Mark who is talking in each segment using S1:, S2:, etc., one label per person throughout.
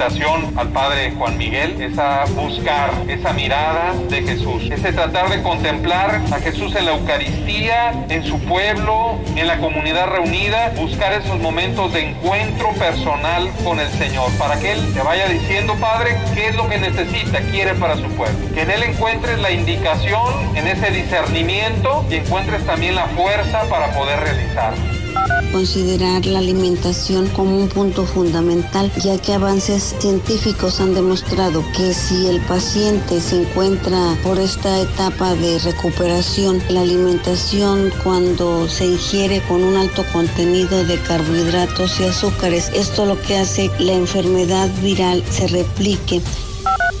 S1: Invitación al Padre Juan Miguel es a buscar esa mirada de Jesús, es tratar de contemplar a Jesús en la Eucaristía, en su pueblo, en la comunidad reunida, buscar esos momentos de encuentro personal con el Señor, para que Él te vaya diciendo, Padre, qué es lo que necesita, quiere para su pueblo. Que en Él encuentres la indicación, en ese discernimiento y encuentres también la fuerza para poder realizar
S2: considerar la alimentación como un punto fundamental, ya que avances científicos han demostrado que si el paciente se encuentra por esta etapa de recuperación, la alimentación cuando se ingiere con un alto contenido de carbohidratos y azúcares, esto lo que hace la enfermedad viral se replique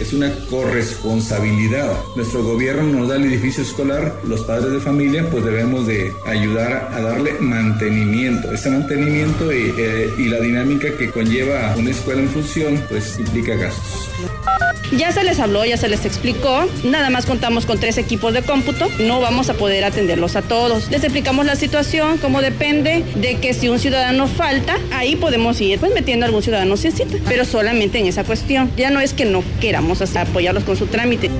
S3: es una corresponsabilidad. Nuestro gobierno nos da el edificio escolar, los padres de familia pues debemos de ayudar a darle mantenimiento. Este mantenimiento eh, y la dinámica que conlleva una escuela en función pues implica gastos.
S4: Ya se les habló, ya se les explicó. Nada más contamos con tres equipos de cómputo. No vamos a poder atenderlos a todos. Les explicamos la situación, cómo depende de que si un ciudadano falta, ahí podemos ir pues metiendo a algún ciudadano sin cita, pero solamente en esa cuestión. Ya no es que no queramos hasta apoyarlos con su trámite.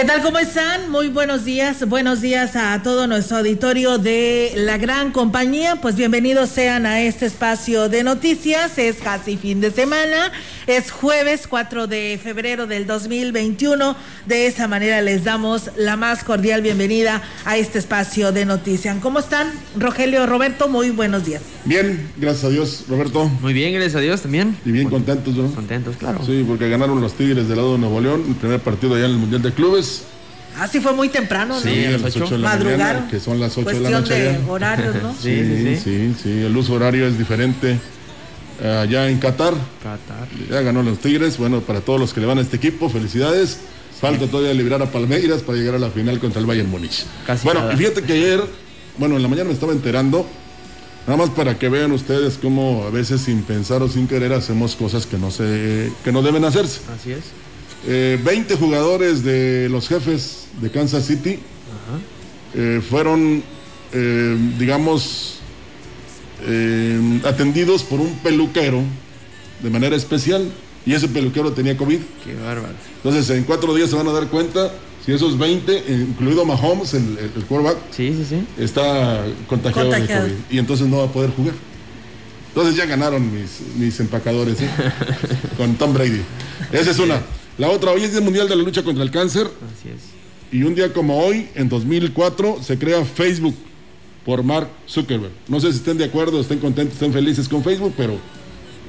S5: ¿Qué tal? ¿Cómo están? Muy buenos días. Buenos días a todo nuestro auditorio de la gran compañía. Pues bienvenidos sean a este espacio de noticias. Es casi fin de semana. Es jueves 4 de febrero del 2021. De esa manera les damos la más cordial bienvenida a este espacio de noticias. ¿Cómo están? Rogelio, Roberto, muy buenos días.
S6: Bien, gracias a Dios, Roberto.
S7: Muy bien, gracias a Dios también.
S6: Y bien contentos, ¿no?
S7: Contentos, claro.
S6: Sí, porque ganaron los Tigres del lado de Nuevo León, el primer partido allá en el Mundial de Clubes.
S5: Ah, sí, fue muy temprano, ¿no?
S6: Sí, a las 8 de la mañana, que son las 8 de la noche.
S5: de
S6: allá.
S5: horarios, ¿no?
S6: Sí, sí, sí, sí, el uso horario es diferente allá en Qatar.
S7: Qatar.
S6: Ya ganó los Tigres, bueno, para todos los que le van a este equipo, felicidades. Falta todavía librar a Palmeiras para llegar a la final contra el Bayern Múnich.
S7: Casi
S6: bueno,
S7: nada.
S6: fíjate que ayer, bueno, en la mañana me estaba enterando, nada más para que vean ustedes cómo a veces sin pensar o sin querer hacemos cosas que no se, que no deben hacerse.
S7: Así es.
S6: Eh, 20 jugadores de los jefes de Kansas City eh, fueron, eh, digamos, eh, atendidos por un peluquero de manera especial y ese peluquero tenía COVID.
S7: Qué bárbaro.
S6: Entonces, en cuatro días se van a dar cuenta si esos 20, eh, incluido Mahomes, el, el, el quarterback,
S7: Sí, sí, sí.
S6: está contagiado,
S5: Contagiado.
S6: de COVID y entonces no va a poder jugar. Entonces ya ganaron mis, mis empacadores ¿eh? con Tom Brady. Esa es una. La otra, hoy es Día Mundial de la Lucha contra el Cáncer
S7: Así es.
S6: y un día como hoy, en 2004, se crea Facebook por Mark Zuckerberg. No sé si estén de acuerdo, estén contentos, estén felices con Facebook, pero...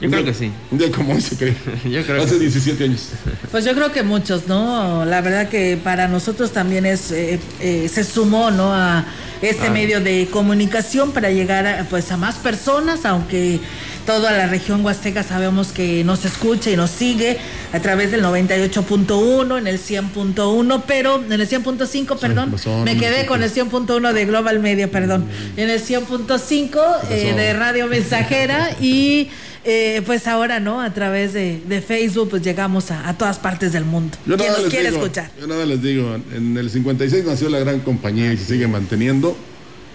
S7: Yo
S6: un
S7: creo
S6: día-
S7: que sí.
S6: Un día como hoy se creó.
S7: Yo creo
S6: Hace
S7: que sí.
S6: 17 años.
S5: Pues yo creo que muchos, ¿no? La verdad que para nosotros también es eh, eh, se sumó, ¿no? A este
S7: Ah.
S5: medio de comunicación para llegar a, pues a más personas, aunque toda la región huasteca sabemos que nos escucha y nos sigue a través del 98.1, en el 100.1, pero en el 100.5, perdón,
S6: razón,
S5: me quedé con el 100.1 de Global Media, perdón, en el 100.5 eh, de Radio Mensajera y eh, pues ahora, ¿no? A través de, de Facebook, pues llegamos a, a todas partes del mundo.
S6: Yo
S5: Quien
S6: nada
S5: nos quiere
S6: digo,
S5: escuchar.
S6: Yo nada les digo, en el 56 nació la gran compañía y se sigue manteniendo.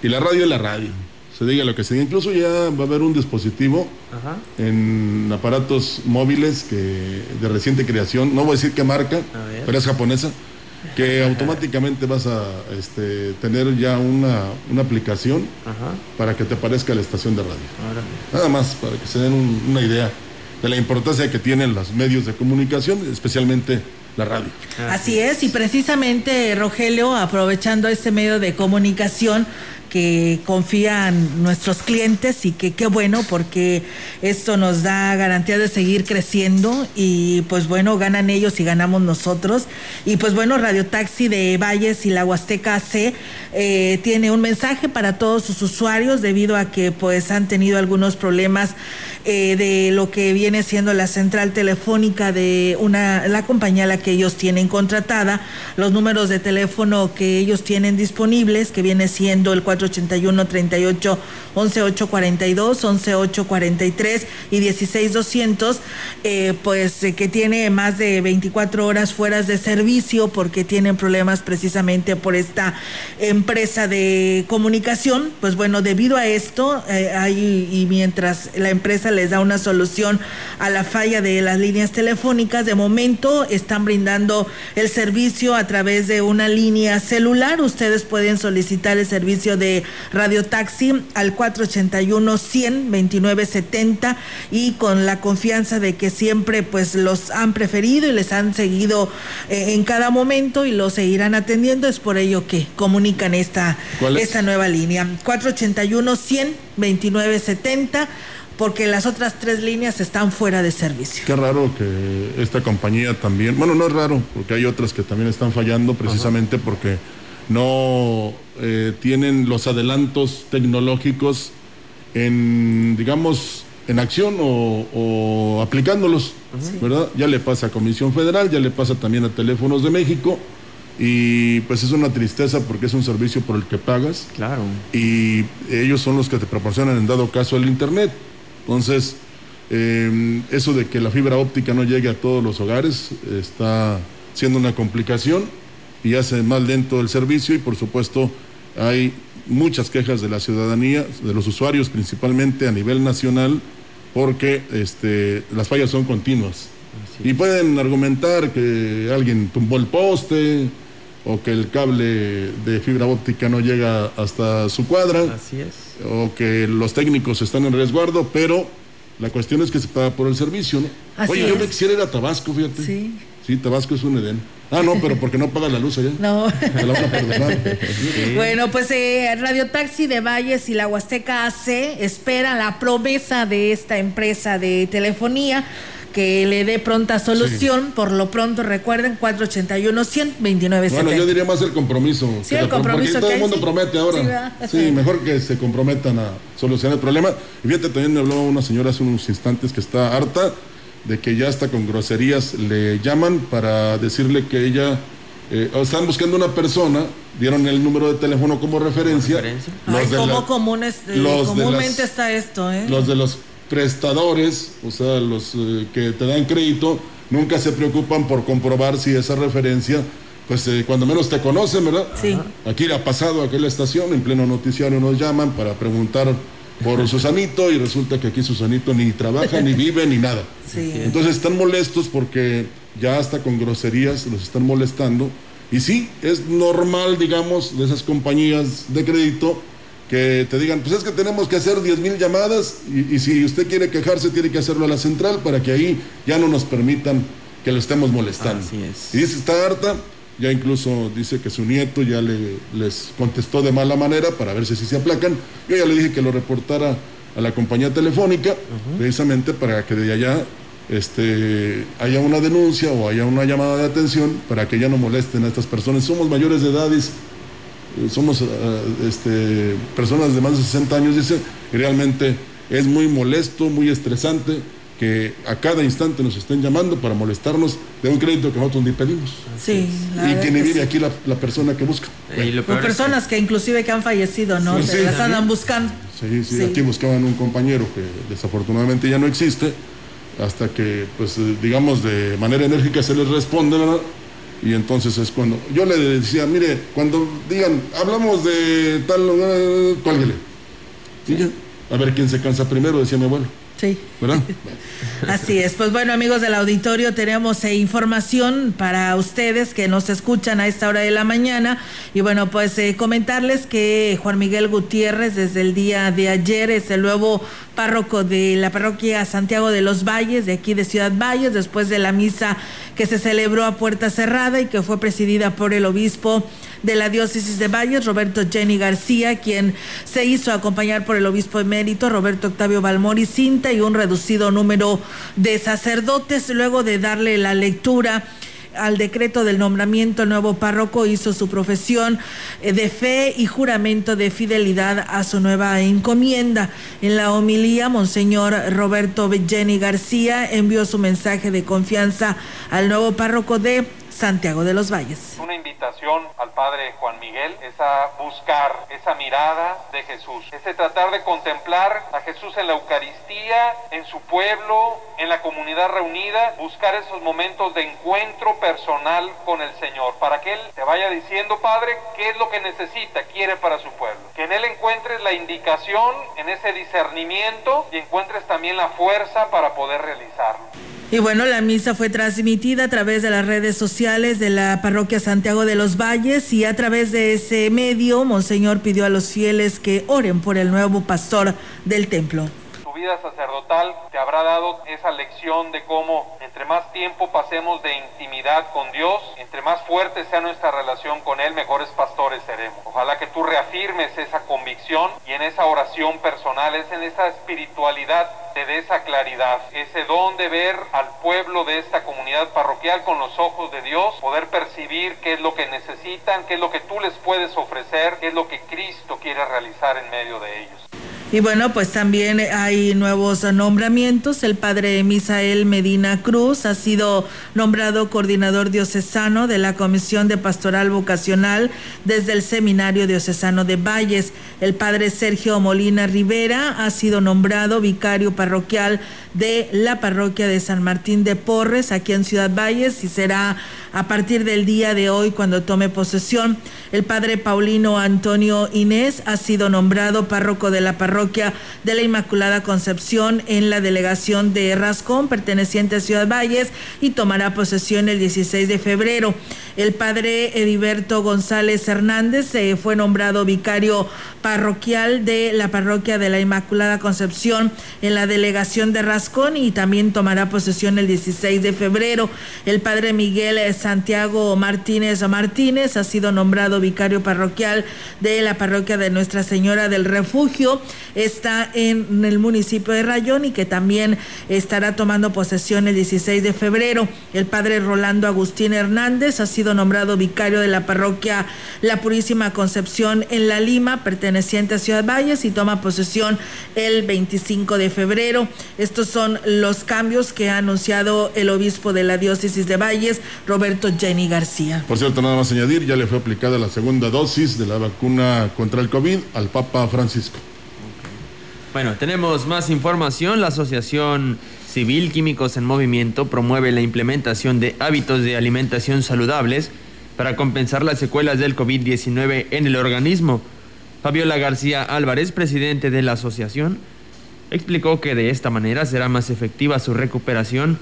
S6: Y la radio es la radio. Se diga lo que se diga. Incluso ya va a haber un dispositivo
S7: Ajá.
S6: en aparatos móviles que de reciente creación, no voy a decir qué marca, pero es japonesa, que automáticamente vas a este, tener ya una, una aplicación
S7: Ajá.
S6: para que te aparezca la estación de radio.
S7: Ahora.
S6: Nada más para que se den un- una idea de la importancia que tienen los medios de comunicación, especialmente la radio.
S5: Así es, y precisamente Rogelio, aprovechando este medio de comunicación que confían nuestros clientes y que qué bueno porque esto nos da garantía de seguir creciendo y pues bueno, ganan ellos y ganamos nosotros. Y pues bueno, Radio Taxi de Valles y la Huasteca C eh, tiene un mensaje para todos sus usuarios debido a que pues han tenido algunos problemas eh, de lo que viene siendo la central telefónica de una la compañía la que ellos tienen contratada, los números de teléfono que ellos tienen disponibles, que viene siendo el 481 38 11 842, 11 843 y 16 200, eh, pues eh, que tiene más de 24 horas fuera de servicio porque tienen problemas precisamente por esta empresa de comunicación. Pues bueno, debido a esto, eh, hay, y mientras la empresa les da una solución a la falla de las líneas telefónicas, de momento están brindando el servicio a través de una línea celular. Ustedes pueden solicitar el servicio de Radio Taxi al 481 100 29 70 y con la confianza de que siempre pues los han preferido y les han seguido eh, en cada momento y los seguirán atendiendo. Es por ello que comunican esta, esta nueva línea. 481 100 29 70 porque las otras tres líneas están fuera de servicio.
S6: Qué raro que esta compañía también, bueno, no es raro, porque hay otras que también están fallando precisamente porque no eh, tienen los adelantos tecnológicos en, digamos, en acción o, o aplicándolos, ¿verdad? Ya le pasa a Comisión Federal, ya le pasa también a Teléfonos de México y pues es una tristeza porque es un servicio por el que pagas
S7: Claro.
S6: y ellos son los que te proporcionan en dado caso el internet. Entonces, eh, eso de que la fibra óptica no llegue a todos los hogares está siendo una complicación y hace más lento el servicio y por supuesto hay muchas quejas de la ciudadanía, de los usuarios principalmente a nivel nacional, porque este, las fallas son continuas. Y pueden argumentar que alguien tumbó el poste o que el cable de fibra óptica no llega hasta su cuadra
S7: Así es.
S6: o que los técnicos están en resguardo, pero la cuestión es que se paga por el servicio, ¿no?
S5: Así
S6: Oye, yo me quisiera ir a Tabasco, fíjate.
S5: Sí.
S6: Sí, Tabasco es un Edén. Ah, no, pero porque no paga la luz allá.
S5: No.
S6: Me la van a perdonar.
S5: Bueno, pues eh, Radio Taxi de Valles y la Huasteca AC espera la promesa de esta empresa de telefonía que le dé pronta solución. Por lo pronto, recuerden, 481 100 29
S6: Bueno, yo diría más el compromiso.
S5: Sí,
S6: que
S5: el compromiso
S6: Porque todo el mundo
S5: sí.
S6: promete
S5: Sí,
S6: ahora.
S5: ¿verdad?
S6: Sí, mejor que se comprometan a solucionar el problema. Y fíjate, también me habló una señora hace unos instantes que está harta de que ya hasta con groserías le llaman para decirle que ella... eh, están buscando una persona, dieron el número de teléfono como referencia.
S7: referencia?
S5: Ay,
S6: Los de
S5: cómo
S6: la-
S5: común es- eh,
S6: los de
S5: comúnmente
S6: las-
S5: está esto, ¿eh?
S6: los de los prestadores, o sea, los eh, que te dan crédito, nunca se preocupan por comprobar si esa referencia, pues eh, cuando menos te conocen, ¿verdad?
S5: Sí.
S6: Aquí le ha pasado a aquella estación, en pleno noticiario nos llaman para preguntar por Susanito y resulta que aquí Susanito ni trabaja, ni vive, ni nada.
S5: Sí.
S6: Entonces están molestos porque ya hasta con groserías los están molestando. Y sí, es normal, digamos, de esas compañías de crédito que te digan, pues es que tenemos que hacer 10 mil llamadas y, y si usted quiere quejarse tiene que hacerlo a la central para que ahí ya no nos permitan que lo estemos molestando.
S7: Así es.
S6: Y dice, está harta, ya incluso dice que su nieto ya le, les contestó de mala manera para ver si así se aplacan. Yo ya le dije que lo reportara a la compañía telefónica, precisamente para que de allá este, haya una denuncia o haya una llamada de atención para que ya no molesten a estas personas. Somos mayores de edades, eh, somos eh, este, personas de más de 60 años, dice, y realmente es muy molesto, muy estresante que a cada instante nos estén llamando para molestarnos de un crédito que nosotros ni pedimos.
S5: Sí,
S6: Y que ni vive
S5: sí.
S6: aquí la, la persona que busca.
S7: Y lo peor es que-
S5: personas que inclusive que han fallecido, ¿no?
S6: Sí,
S5: Se
S6: sí.
S5: las andan buscando.
S6: Sí, sí,
S5: Sí.
S6: aquí buscaban un compañero que desafortunadamente ya no existe, hasta que, pues, eh, digamos, de manera enérgica se les responde, ¿verdad? Y entonces es cuando yo le decía, mire, cuando digan, hablamos de tal lugar, cuélguele. Y ya, a ver quién se cansa primero, decía mi abuelo.
S5: Sí.
S6: ¿Verdad?
S5: Así es. Pues bueno, amigos del auditorio, tenemos eh, información para ustedes que nos escuchan a esta hora de la mañana. Y bueno, pues eh, comentarles que Juan Miguel Gutiérrez, desde el día de ayer, es el nuevo párroco de la parroquia Santiago de los Valles, de aquí de Ciudad Valles, después de la misa que se celebró a puerta cerrada y que fue presidida por el obispo de la diócesis de Valles, Roberto Jenny García, quien se hizo acompañar por el obispo emérito Roberto Octavio Balmori Cinta y un reducido número de sacerdotes, luego de darle la lectura al decreto del nombramiento, el nuevo párroco hizo su profesión eh, de fe y juramento de fidelidad a su nueva encomienda. En la homilía, Monseñor Roberto Jenny García envió su mensaje de confianza al nuevo párroco de Santiago de los Valles.
S1: Una invitación al Padre Juan Miguel es a buscar esa mirada de Jesús, ese tratar de contemplar a Jesús en la Eucaristía, en su pueblo, en la comunidad reunida, buscar esos momentos de encuentro personal con el Señor, para que Él te vaya diciendo, Padre, qué es lo que necesita, quiere para su pueblo. Que en Él encuentres la indicación, en ese discernimiento y encuentres también la fuerza para poder realizarlo.
S5: Y bueno, la misa fue transmitida a través de las redes sociales de la parroquia Santiago de los Valles y a través de ese medio, Monseñor pidió a los fieles que oren por el nuevo pastor del templo
S1: vida sacerdotal te habrá dado esa lección de cómo entre más tiempo pasemos de intimidad con Dios, entre más fuerte sea nuestra relación con Él, mejores. Ojalá esa convicción y en esa oración personal, es en esa espiritualidad dé esa claridad, ese don de ver al pueblo de esta comunidad parroquial con los ojos de Dios, poder percibir qué es lo que necesitan, qué es lo que tú les puedes ofrecer, qué es lo que
S5: Y bueno, pues también hay nuevos nombramientos. El padre Misael Medina Cruz ha sido nombrado coordinador diocesano de la Comisión de Pastoral Vocacional desde el Seminario Diocesano de Valles. El padre Sergio Molina Rivera ha sido nombrado vicario parroquial de la parroquia de San Martín de Porres, aquí en Ciudad Valles, y será a partir del día de hoy cuando tome posesión. El padre Paulino Antonio Inés ha sido nombrado párroco de la parroquia de la Inmaculada Concepción en la delegación de Rascón, perteneciente a Ciudad Valles, y tomará posesión el 16 de febrero. El padre Heriberto González Hernández eh, fue nombrado vicario parroquial de la parroquia de la Inmaculada Concepción en la delegación de Rascón y también tomará posesión el 16 de febrero. El padre Miguel Santiago Martínez Martínez ha sido nombrado vicario parroquial de la parroquia de Nuestra Señora del Refugio. Está en el municipio de Rayón y que también estará tomando posesión el 16 de febrero. El padre Rolando Agustín Hernández ha sido nombrado vicario de la parroquia La Purísima Concepción en La Lima, perteneciente a Ciudad Valles y toma posesión el 25 de febrero. Estos son los cambios que ha anunciado el obispo de la diócesis de Valles, Roberto Jenny García.
S6: Por cierto, nada más añadir, ya le fue aplicada la segunda dosis de la vacuna contra el COVID al Papa Francisco.
S7: Bueno, tenemos más información. La Asociación Civil Químicos en Movimiento promueve la implementación de hábitos de alimentación saludables para compensar las secuelas del COVID-19 en el organismo. Fabiola García Álvarez, presidente de la asociación, explicó que de esta manera será más efectiva su recuperación,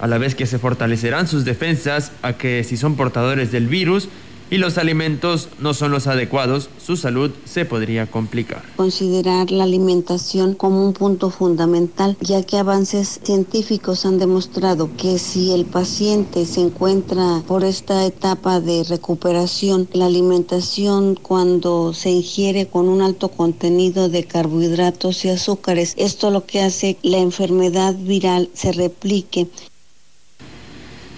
S7: a la vez que se fortalecerán sus defensas a que si son portadores del virus, y los alimentos no son los adecuados, su salud se podría complicar.
S2: Considerar la alimentación como un punto fundamental, ya que avances científicos han demostrado que si el paciente se encuentra por esta etapa de recuperación, la alimentación cuando se ingiere con un alto contenido de carbohidratos y azúcares, esto lo que hace la enfermedad viral se replique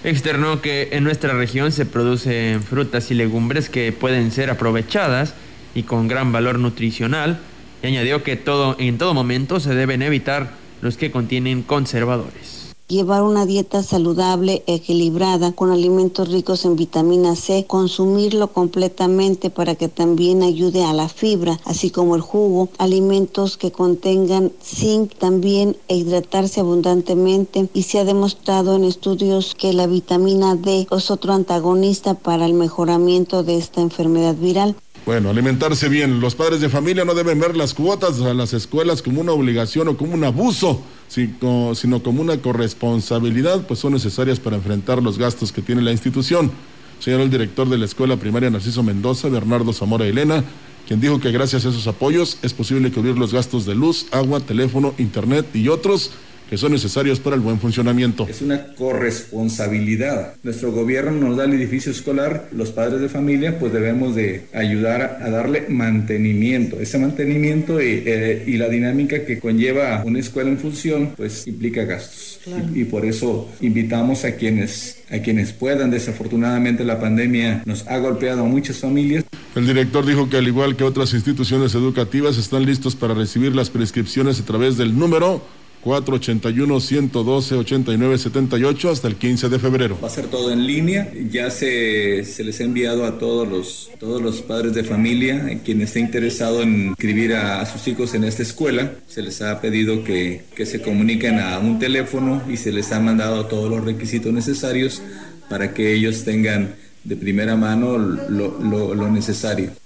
S7: Externó que en nuestra región se producen frutas y legumbres que pueden ser aprovechadas y con gran valor nutricional. Y añadió que todo, en todo momento se deben evitar los que contienen conservadores
S2: llevar una dieta saludable, equilibrada, con alimentos ricos en vitamina C, consumirlo completamente para que también ayude a la fibra, así como el jugo, alimentos que contengan zinc también hidratarse abundantemente y se ha demostrado en estudios que la vitamina D es otro antagonista para el mejoramiento de esta enfermedad viral.
S6: Bueno, alimentarse bien. Los padres de familia no deben ver las cuotas a las escuelas como una obligación o como un abuso, sino como una corresponsabilidad, pues son necesarias para enfrentar los gastos que tiene la institución. Señaló el director de la Escuela Primaria Narciso Mendoza, Bernardo Zamora Elena, quien dijo que gracias a esos apoyos es posible cubrir los gastos de luz, agua, teléfono, internet y otros que son necesarios para el buen funcionamiento.
S3: Es una corresponsabilidad. Nuestro gobierno nos da el edificio escolar, los padres de familia pues debemos de ayudar a darle mantenimiento. Ese mantenimiento y, eh, la dinámica que conlleva una escuela en función pues implica gastos. Y, por eso invitamos a quienes, a quienes puedan. Desafortunadamente la pandemia nos ha golpeado a muchas familias.
S6: El director dijo que al igual que otras instituciones educativas están listos para recibir las prescripciones a través del número 481-112-8978 hasta el 15 de febrero.
S3: Va a ser todo en línea. Ya se, se, les ha enviado a todos los, todos los padres de familia, quien esté interesado en inscribir a, sus hijos en esta escuela. Se les ha pedido que, que se comuniquen a un teléfono y se les ha mandado todos los requisitos necesarios para que ellos tengan de primera mano lo, lo necesario.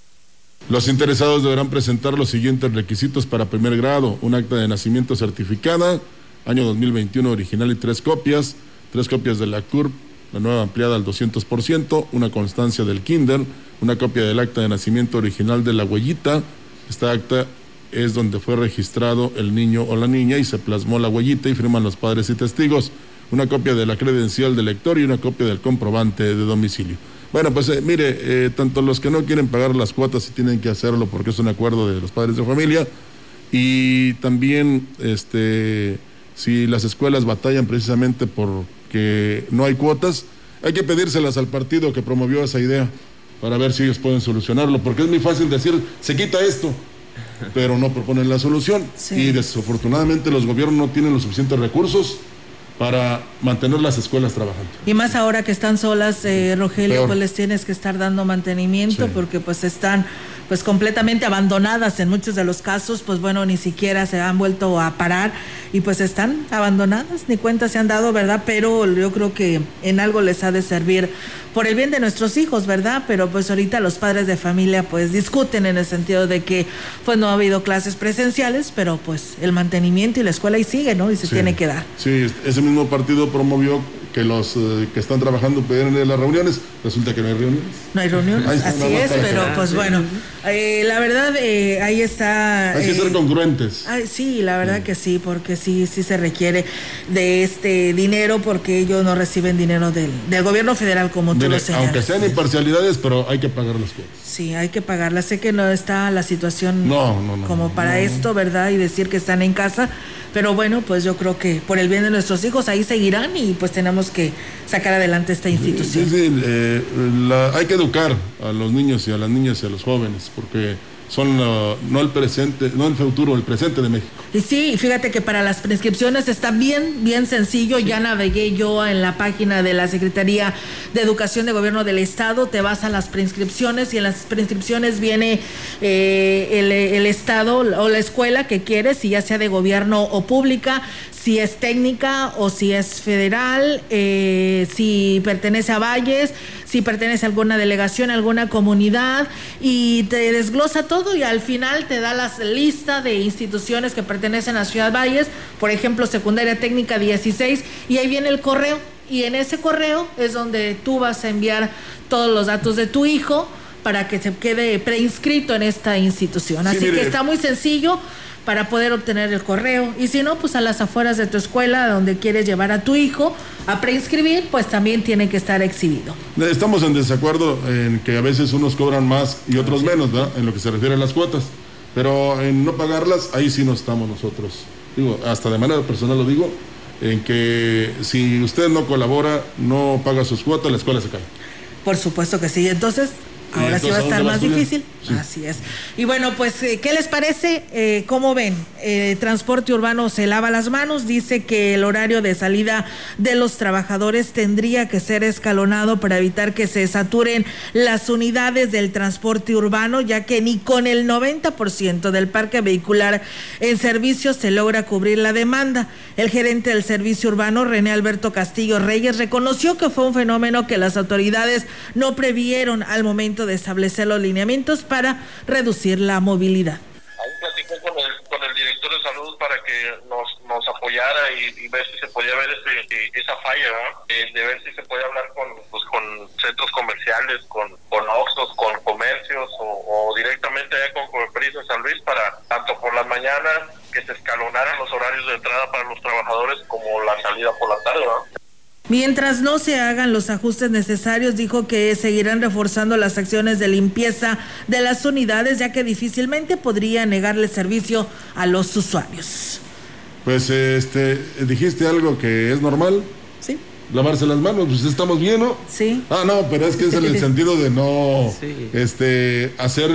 S6: Los interesados deberán presentar los siguientes requisitos para primer grado, un acta de nacimiento certificada, año 2021 original y tres copias, tres copias de la CURP, la nueva ampliada al 200%, una constancia del kinder, una copia del acta de nacimiento original de la huellita. Esta acta es donde fue registrado el niño o la niña y se plasmó la huellita y firman los padres y testigos, una copia de la credencial del lector y una copia del comprobante de domicilio. Bueno, pues eh, mire, eh, tanto los que no quieren pagar las cuotas sí tienen que hacerlo porque es un acuerdo de los padres de familia y también este si las escuelas batallan precisamente porque no hay cuotas, hay que pedírselas al partido que promovió esa idea para ver si ellos pueden solucionarlo, porque es muy fácil decir, se quita esto, pero no proponen la solución. Y desafortunadamente los gobiernos no tienen los suficientes recursos para mantener las escuelas trabajando.
S5: Y más ahora que están solas, eh, Rogelio, pues les tienes que estar dando mantenimiento porque pues están pues completamente abandonadas en muchos de los casos, pues bueno, ni siquiera se han vuelto a parar y pues están abandonadas, ni cuenta se han dado, ¿verdad? Pero yo creo que en algo les ha de servir por el bien de nuestros hijos, ¿verdad? Pero pues ahorita los padres de familia pues discuten en el sentido de que pues no ha habido clases presenciales, pero pues el mantenimiento y la escuela ahí sigue, ¿no? Y se tiene que dar.
S6: Sí, ese mismo partido promovió que los eh, que están trabajando a las reuniones, resulta que no hay reuniones.
S5: No hay reuniones, así es, pero pues bueno, eh, la verdad eh, ahí está...
S6: Hay que ser congruentes.
S5: sí, la verdad que sí, porque sí, sí se requiere de este dinero porque ellos no reciben dinero del, del gobierno federal como tú lo señalas.
S6: Aunque sean imparcialidades, pero hay que pagar las cosas.
S5: Sí, hay que pagarlas. Sé que no está la situación como para esto, ¿verdad? Y decir que están en casa, pero bueno, pues yo creo que por el bien de nuestros hijos ahí seguirán y pues tenemos que sacar adelante esta institución.
S6: Sí, sí, eh, hay que educar a los niños y a las niñas y a los jóvenes, porque son no el presente, no el futuro, el presente de México.
S5: Y sí, fíjate que para las prescripciones está bien, bien sencillo. Ya navegué yo en la página de la Secretaría de Educación de Gobierno del Estado. Te vas a las prescripciones y en las prescripciones viene eh, el, el Estado o la escuela que quieres, si ya sea de gobierno o pública si es técnica o si es federal, eh, si pertenece a Valles, si pertenece a alguna delegación, alguna comunidad, y te desglosa todo y al final te da la lista de instituciones que pertenecen a Ciudad Valles, por ejemplo, secundaria técnica 16, y ahí viene el correo, y en ese correo es donde tú vas a enviar todos los datos de tu hijo para que se quede preinscrito en esta institución. Así que está muy sencillo para poder obtener el correo. Y si no, pues a las afueras de tu escuela, donde quieres llevar a tu hijo a preinscribir, pues también tiene que estar exhibido.
S6: Estamos en desacuerdo en que a veces unos cobran más y otros menos, ¿verdad? En lo que se refiere a las cuotas. Pero en no pagarlas, ahí sí no estamos nosotros. Digo, hasta de manera personal lo digo, en que si usted no colabora, no paga sus cuotas, la escuela se cae.
S5: Por supuesto que sí. Entonces, Ahora sí va a estar más difícil. Así es. Y bueno, pues, eh, ¿qué les parece? Eh, ¿Cómo ven? Eh, transporte urbano se lava las manos. Dice que el horario de salida de los trabajadores tendría que ser escalonado para evitar que se saturen las unidades del transporte urbano, ya que ni con el 90% del parque vehicular en servicio se logra cubrir la demanda. El gerente del servicio urbano, René Alberto Castillo Reyes, reconoció que fue un fenómeno que las autoridades no previeron al momento de establecer los lineamientos para reducir la movilidad.
S8: Ahí platicé con el, con el director de salud para que nos, nos apoyara y, ver si se podía ver ese, esa falla, eh, de ver si se puede hablar con, pues, con centros comerciales, con, con Oxos, con comercios o, directamente con Comercios de San Luis para, tanto por las mañanas, que se escalonaran los horarios de entrada para los trabajadores como la salida por la tarde.
S5: Mientras no se hagan los ajustes necesarios, dijo que seguirán reforzando las acciones de limpieza de las unidades, ya que difícilmente podría negarle servicio a los usuarios.
S6: Pues este, dijiste algo que es normal.
S5: Sí.
S6: Lavarse las manos, pues estamos bien, ¿no?
S5: Sí.
S6: Ah, no, pero es que es en el sentido de no este, hacer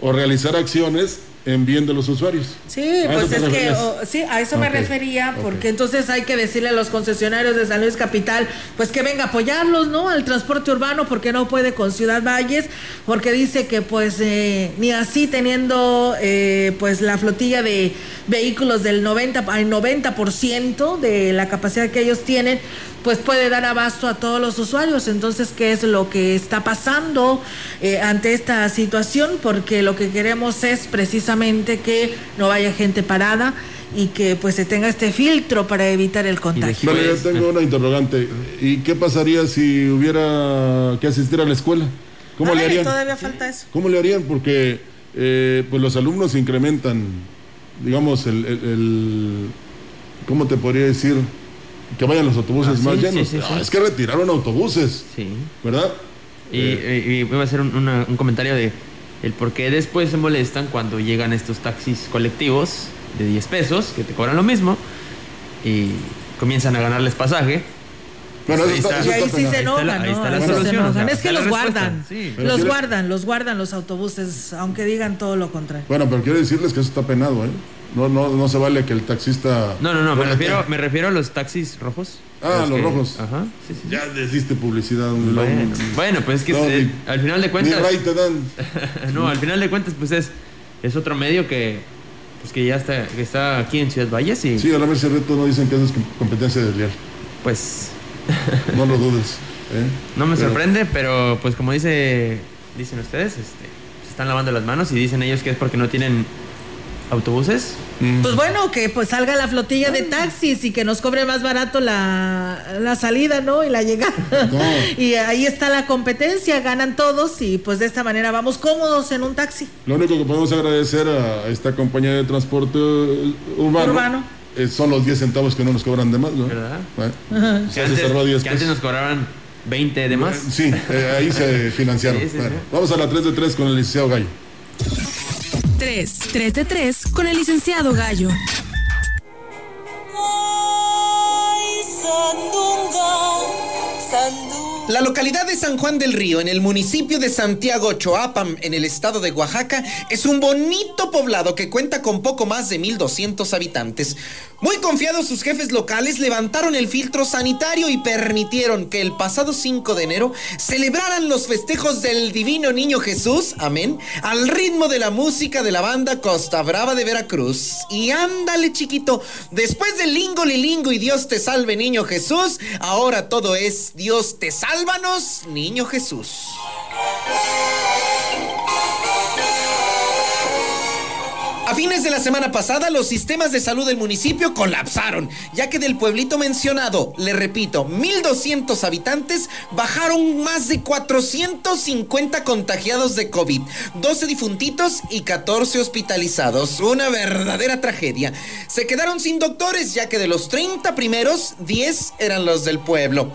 S6: o realizar acciones en bien de los usuarios.
S5: Sí, pues es que sí, a eso me refería, porque entonces hay que decirle a los concesionarios de San Luis Capital, pues que venga a apoyarlos, ¿no? Al transporte urbano, porque no puede con Ciudad Valles, porque dice que pues eh, ni así teniendo eh, pues la flotilla de vehículos del 90 al 90% de la capacidad que ellos tienen, pues puede dar abasto a todos los usuarios. Entonces, ¿qué es lo que está pasando eh, ante esta situación? Porque lo que queremos es precisamente que no vaya gente parada y que pues se tenga este filtro para evitar el contagio.
S6: Vale, yo tengo una interrogante. ¿Y qué pasaría si hubiera que asistir a la escuela? ¿Cómo le harían?
S5: Todavía falta eso.
S6: ¿Cómo le harían? Porque eh, pues los alumnos incrementan, digamos, el, el ¿cómo te podría decir? que vayan los autobuses ah, más llenos. es que retiraron autobuses. Sí. ¿Verdad?
S7: Y, eh. voy a hacer un, comentario de el por qué después se molestan cuando llegan estos taxis colectivos de 10 pesos, que te cobran lo mismo, y comienzan a ganarles pasaje.
S5: Bueno, y ahí sí se enojan, ¿no? Es que los guardan, los guardan, los guardan los autobuses, aunque digan todo lo contrario.
S6: Bueno, pero quiero decirles que eso está penado, ¿eh? No, no, no se vale que el taxista.
S7: No, no, no, me refiero, me refiero a los taxis rojos.
S6: Ah, los, rojos. Ajá. Sí, sí. Ya les publicidad.
S7: Bueno, bueno, pues es que eh, al final de cuentas.
S6: Ni te dan.
S7: no, al final de cuentas, pues es, es otro medio que, pues que ya está, que está aquí en Ciudad Valles y.
S6: Sí, a la vez reto no dicen que es competencia desleal.
S7: Pues.
S6: no lo dudes. ¿eh?
S7: No me sorprende, pero pues como dice, dicen ustedes, este, se están lavando las manos y dicen ellos que es porque no tienen autobuses.
S5: Mm. Pues bueno, que pues salga la flotilla de taxis y que nos cobre más barato la, salida, ¿no? Y la llegada. y ahí está la competencia, ganan todos y pues de esta manera vamos cómodos en un taxi.
S6: Lo único que podemos agradecer a esta compañía de transporte urbano, son los 10 centavos que no nos cobran de más, ¿no?
S7: ¿Verdad? que, antes, nos cobraban 20 de más.
S6: Sí, eh, ahí se financiaron. vamos a la 3 de 3 con el licenciado Gallo.
S9: 3. 3 de 3 con el licenciado Gallo.
S10: La localidad de San Juan del Río, en el municipio de Santiago Choapam, en el estado de Oaxaca, es un bonito poblado que cuenta con poco más de 1.200 habitantes. Muy confiados sus jefes locales levantaron el filtro sanitario y permitieron que el pasado 5 de enero celebraran los festejos del Divino Niño Jesús, amén, al ritmo de la música de la banda Costa Brava de Veracruz. Y ándale chiquito, después del lingo lilingo y Dios te salve Niño Jesús, ahora todo es Dios te sálvanos Niño Jesús. Fines de la semana pasada, los sistemas de salud del municipio colapsaron, ya que del pueblito mencionado, le repito, 1.200 habitantes, bajaron más de 450 contagiados de COVID, 12 difuntitos y 14 hospitalizados. Una verdadera tragedia. Se quedaron sin doctores, ya que de los 30 primeros, 10 eran los del pueblo.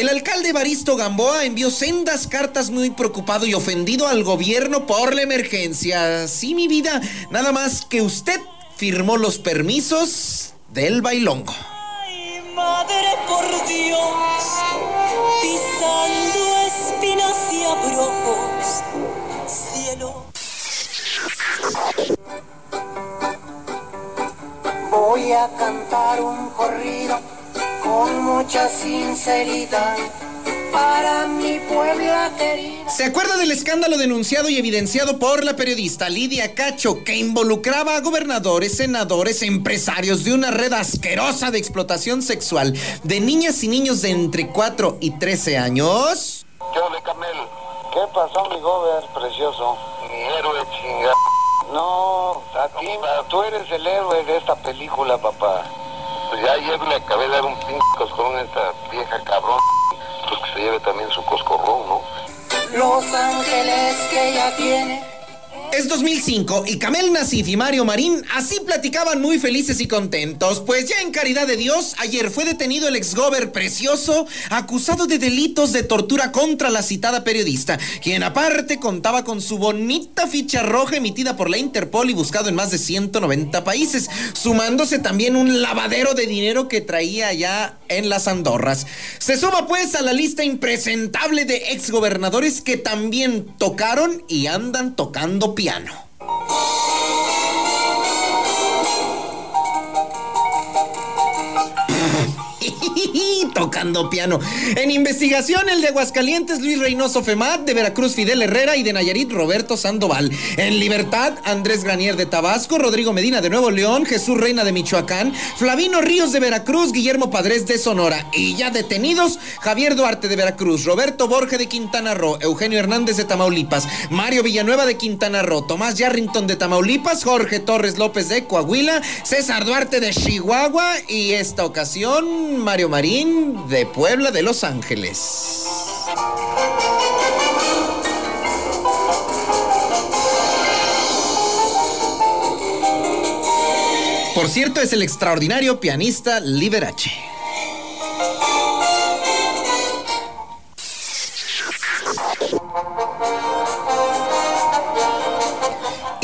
S10: El alcalde Baristo Gamboa envió sendas cartas muy preocupado y ofendido al gobierno por la emergencia. Sí, mi vida, nada más que usted firmó los permisos del bailongo. Ay, madre por Dios, pisando espinas y abrojos, cielo.
S11: Voy a cantar un corrido con mucha sinceridad para mi pueblo querida.
S10: ¿Se acuerda del escándalo denunciado y evidenciado por la periodista Lidia Cacho que involucraba a gobernadores, senadores, empresarios de una red asquerosa de explotación sexual de niñas y niños de entre 4 y 13 años?
S8: Yo, Carnel,
S12: ¿Qué pasó, mi gober precioso?
S8: Mi héroe chingado.
S12: No, a ti, tú eres el héroe de esta película, papá.
S8: Ayer le acabé de dar un pinche coscorrón a esta vieja cabrón. Pues que se lleve también su coscorrón, ¿no?
S11: Los ángeles que ella tiene.
S10: Es 2005 y Camel Nasif y Mario Marín así platicaban muy felices y contentos, pues ya en caridad de Dios, ayer fue detenido el exgober precioso acusado de delitos de tortura contra la citada periodista, quien aparte contaba con su bonita ficha roja emitida por la Interpol y buscado en más de 190 países, sumándose también un lavadero de dinero que traía ya en las Andorras. Se suma pues a la lista impresentable de exgobernadores que también tocaron y andan tocando piano. Tocando piano. En investigación, el de Aguascalientes, Luis Reynoso Femat, de Veracruz, Fidel Herrera y de Nayarit, Roberto Sandoval. En libertad, Andrés Granier de Tabasco, Rodrigo Medina de Nuevo León, Jesús Reina de Michoacán, Flavino Ríos de Veracruz, Guillermo Padres de Sonora. Y ya detenidos, Javier Duarte de Veracruz, Roberto Borge de Quintana Roo, Eugenio Hernández de Tamaulipas, Mario Villanueva de Quintana Roo, Tomás Yarrington de Tamaulipas, Jorge Torres López de Coahuila, César Duarte de Chihuahua y esta ocasión Mario Marín de Puebla de Los Ángeles. Por cierto, es el extraordinario pianista Liberace.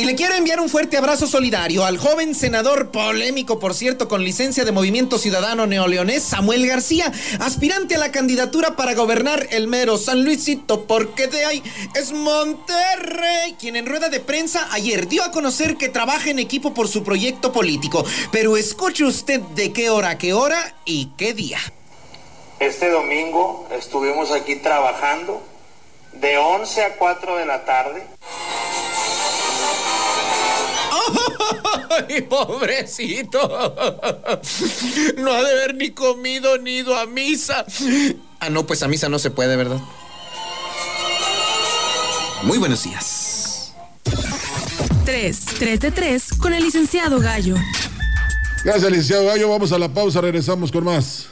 S10: Le quiero enviar un fuerte abrazo solidario al joven senador polémico, por cierto, con licencia de Movimiento Ciudadano Neoleonés, Samuel García, aspirante a la candidatura para gobernar el mero San Luisito, porque de ahí es Monterrey, quien en rueda de prensa ayer dio a conocer que trabaja en equipo por su proyecto político. Pero escuche usted de qué hora qué hora y qué día.
S12: Este domingo estuvimos aquí trabajando de 11 a 4 de la tarde.
S10: ¡Ay, pobrecito! No ha de haber ni comido ni ido a misa. Ah, no, pues a misa no se puede, ¿verdad? Muy buenos días.
S9: 3. 3 de 3 con el licenciado Gallo.
S6: Gracias, licenciado Gallo. Vamos a la pausa, regresamos con más.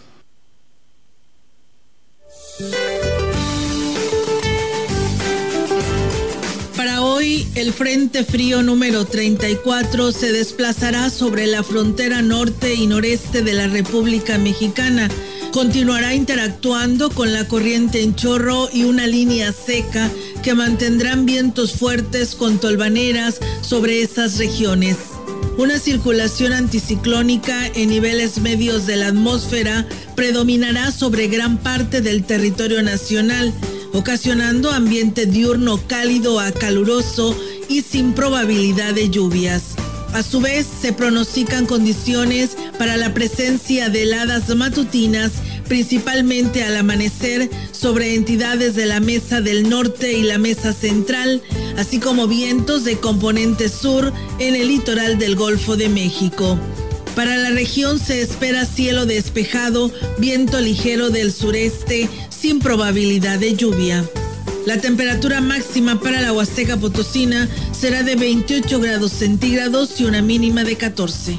S5: El Frente Frío número 34 se desplazará sobre la frontera norte y noreste de la República Mexicana. Continuará interactuando con la corriente en chorro y una línea seca que mantendrán vientos fuertes con tolvaneras sobre esas regiones. Una circulación anticiclónica en niveles medios de la atmósfera predominará sobre gran parte del territorio nacional, ocasionando ambiente diurno cálido a caluroso y sin probabilidad de lluvias. A su vez, se pronostican condiciones para la presencia de heladas matutinas, principalmente al amanecer, sobre entidades de la Mesa del Norte y la Mesa Central, así como vientos de componente sur en el litoral del Golfo de México. Para la región se espera cielo despejado, viento ligero del sureste, sin probabilidad de lluvia. La temperatura máxima para la Huasteca Potosina será de 28 grados centígrados y una mínima de 14.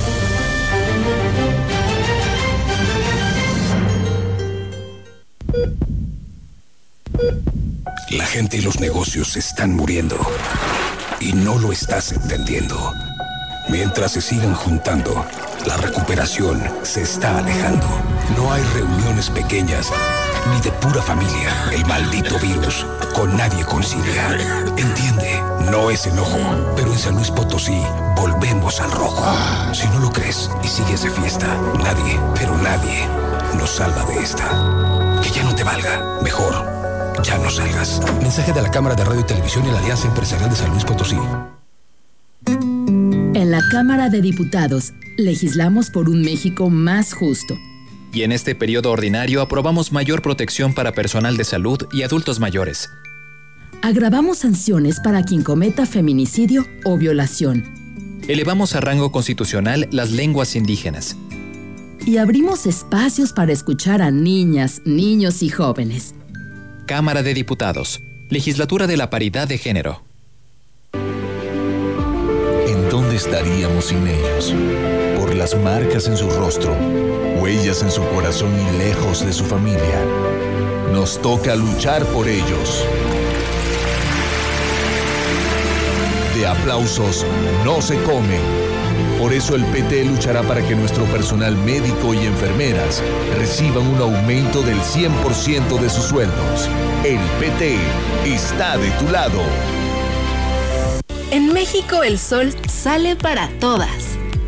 S13: La gente y los negocios se están muriendo. Y no lo estás entendiendo. Mientras se sigan juntando, la recuperación se está alejando. No hay reuniones pequeñas ni de pura familia. El maldito virus con nadie concilia. Entiende, no es enojo, pero en San Luis Potosí volvemos al rojo. Si no lo crees y sigues de fiesta, nadie, pero nadie nos salva de esta. Que ya no te valga. Mejor, ya no salgas. Mensaje de la Cámara de Radio y Televisión y la Alianza Empresarial de San Luis Potosí.
S14: En la Cámara de Diputados, legislamos por un México más justo.
S15: Y en este periodo ordinario aprobamos mayor protección para personal de salud y adultos mayores.
S14: Agravamos sanciones para quien cometa feminicidio o violación.
S15: Elevamos a rango constitucional las lenguas indígenas.
S14: Y abrimos espacios para escuchar a niñas, niños y jóvenes.
S15: Cámara de Diputados. Legislatura de la Paridad de Género.
S16: ¿En dónde estaríamos sin ellos? Por las marcas en su rostro, huellas en su corazón y lejos de su familia. Nos toca luchar por ellos. De aplausos no se come. Por eso el PT luchará para que nuestro personal médico y enfermeras reciban un aumento del 100% de sus sueldos. El PT está de tu lado.
S9: En México el sol sale para todas.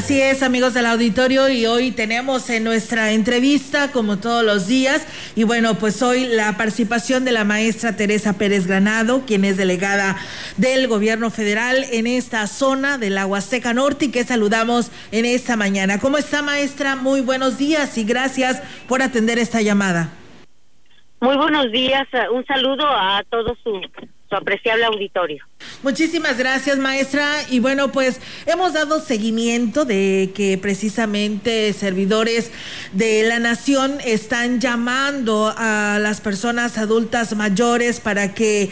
S5: Así es, amigos del auditorio, y hoy tenemos en nuestra entrevista, como todos los días, y bueno, pues hoy la participación de la maestra Teresa Pérez Granado, quien es delegada del gobierno federal en esta zona de la Huasteca Norte y que saludamos en esta mañana. ¿Cómo está, maestra? Muy buenos días y gracias por atender esta llamada.
S17: Muy buenos días, un saludo a todo su, su apreciable auditorio.
S5: Muchísimas gracias, maestra. Y bueno, pues hemos dado seguimiento de que precisamente servidores de la nación están llamando a las personas adultas mayores para que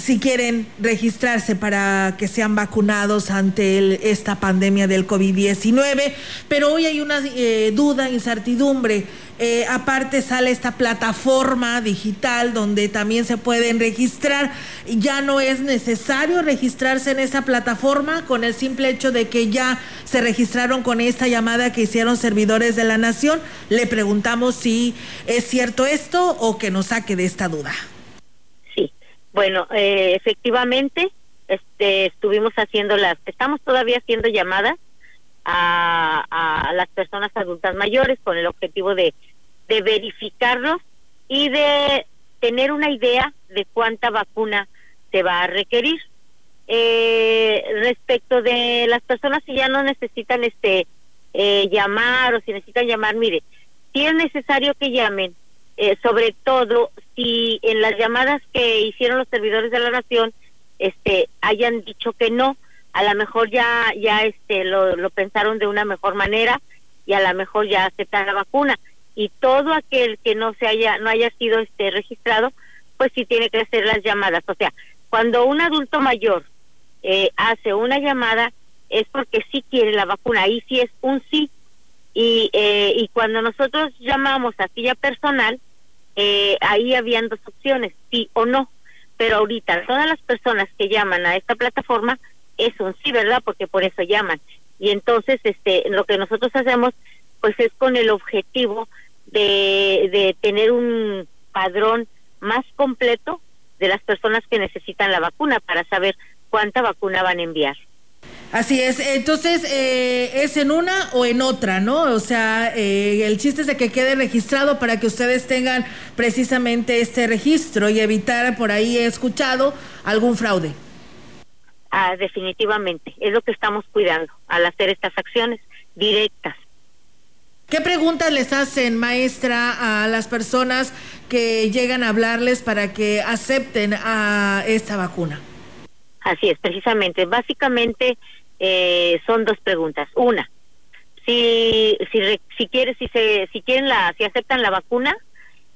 S5: si quieren registrarse para que sean vacunados ante esta pandemia del COVID-19. Pero hoy hay una eh, duda, incertidumbre. Eh, aparte sale esta plataforma digital donde también se pueden registrar. Ya no es necesario registrarse en esa plataforma con el simple hecho de que ya se registraron con esta llamada que hicieron servidores de la nación. Le preguntamos si es cierto esto o que nos saque de esta duda.
S17: Bueno, eh, efectivamente, este, estuvimos haciendo las, estamos todavía haciendo llamadas a, a las personas adultas mayores con el objetivo de, de verificarlos y de tener una idea de cuánta vacuna se va a requerir. Eh, respecto de las personas que ya no necesitan este eh, llamar o si necesitan llamar, mire, si es necesario que llamen, eh, sobre todo si en las llamadas que hicieron los servidores de la nación, este, hayan dicho que no, a lo mejor ya, ya este, lo, lo pensaron de una mejor manera y a lo mejor ya aceptan la vacuna. Y todo aquel que no se haya, no haya sido este registrado, pues sí tiene que hacer las llamadas, o sea, cuando un adulto mayor eh, hace una llamada es porque sí quiere la vacuna, ahí sí es un sí. Y, eh, y cuando nosotros llamamos a silla personal, eh, ahí habían dos opciones, sí o no. Pero ahorita todas las personas que llaman a esta plataforma es un sí, ¿verdad? Porque por eso llaman. Y entonces este lo que nosotros hacemos pues es con el objetivo de, de tener un padrón más completo de las personas que necesitan la vacuna para saber cuánta vacuna van a enviar.
S5: Así es, entonces eh, es en una o en otra, ¿no? O sea, eh, el chiste es de que quede registrado para que ustedes tengan precisamente este registro y evitar por ahí he escuchado algún fraude.
S17: Ah, definitivamente, es lo que estamos cuidando al hacer estas acciones directas.
S5: ¿Qué preguntas les hacen, maestra, a las personas que llegan a hablarles para que acepten a esta vacuna?
S17: Así es, precisamente. Básicamente eh, son dos preguntas. Una, si si si quiere, si se si quieren la si aceptan la vacuna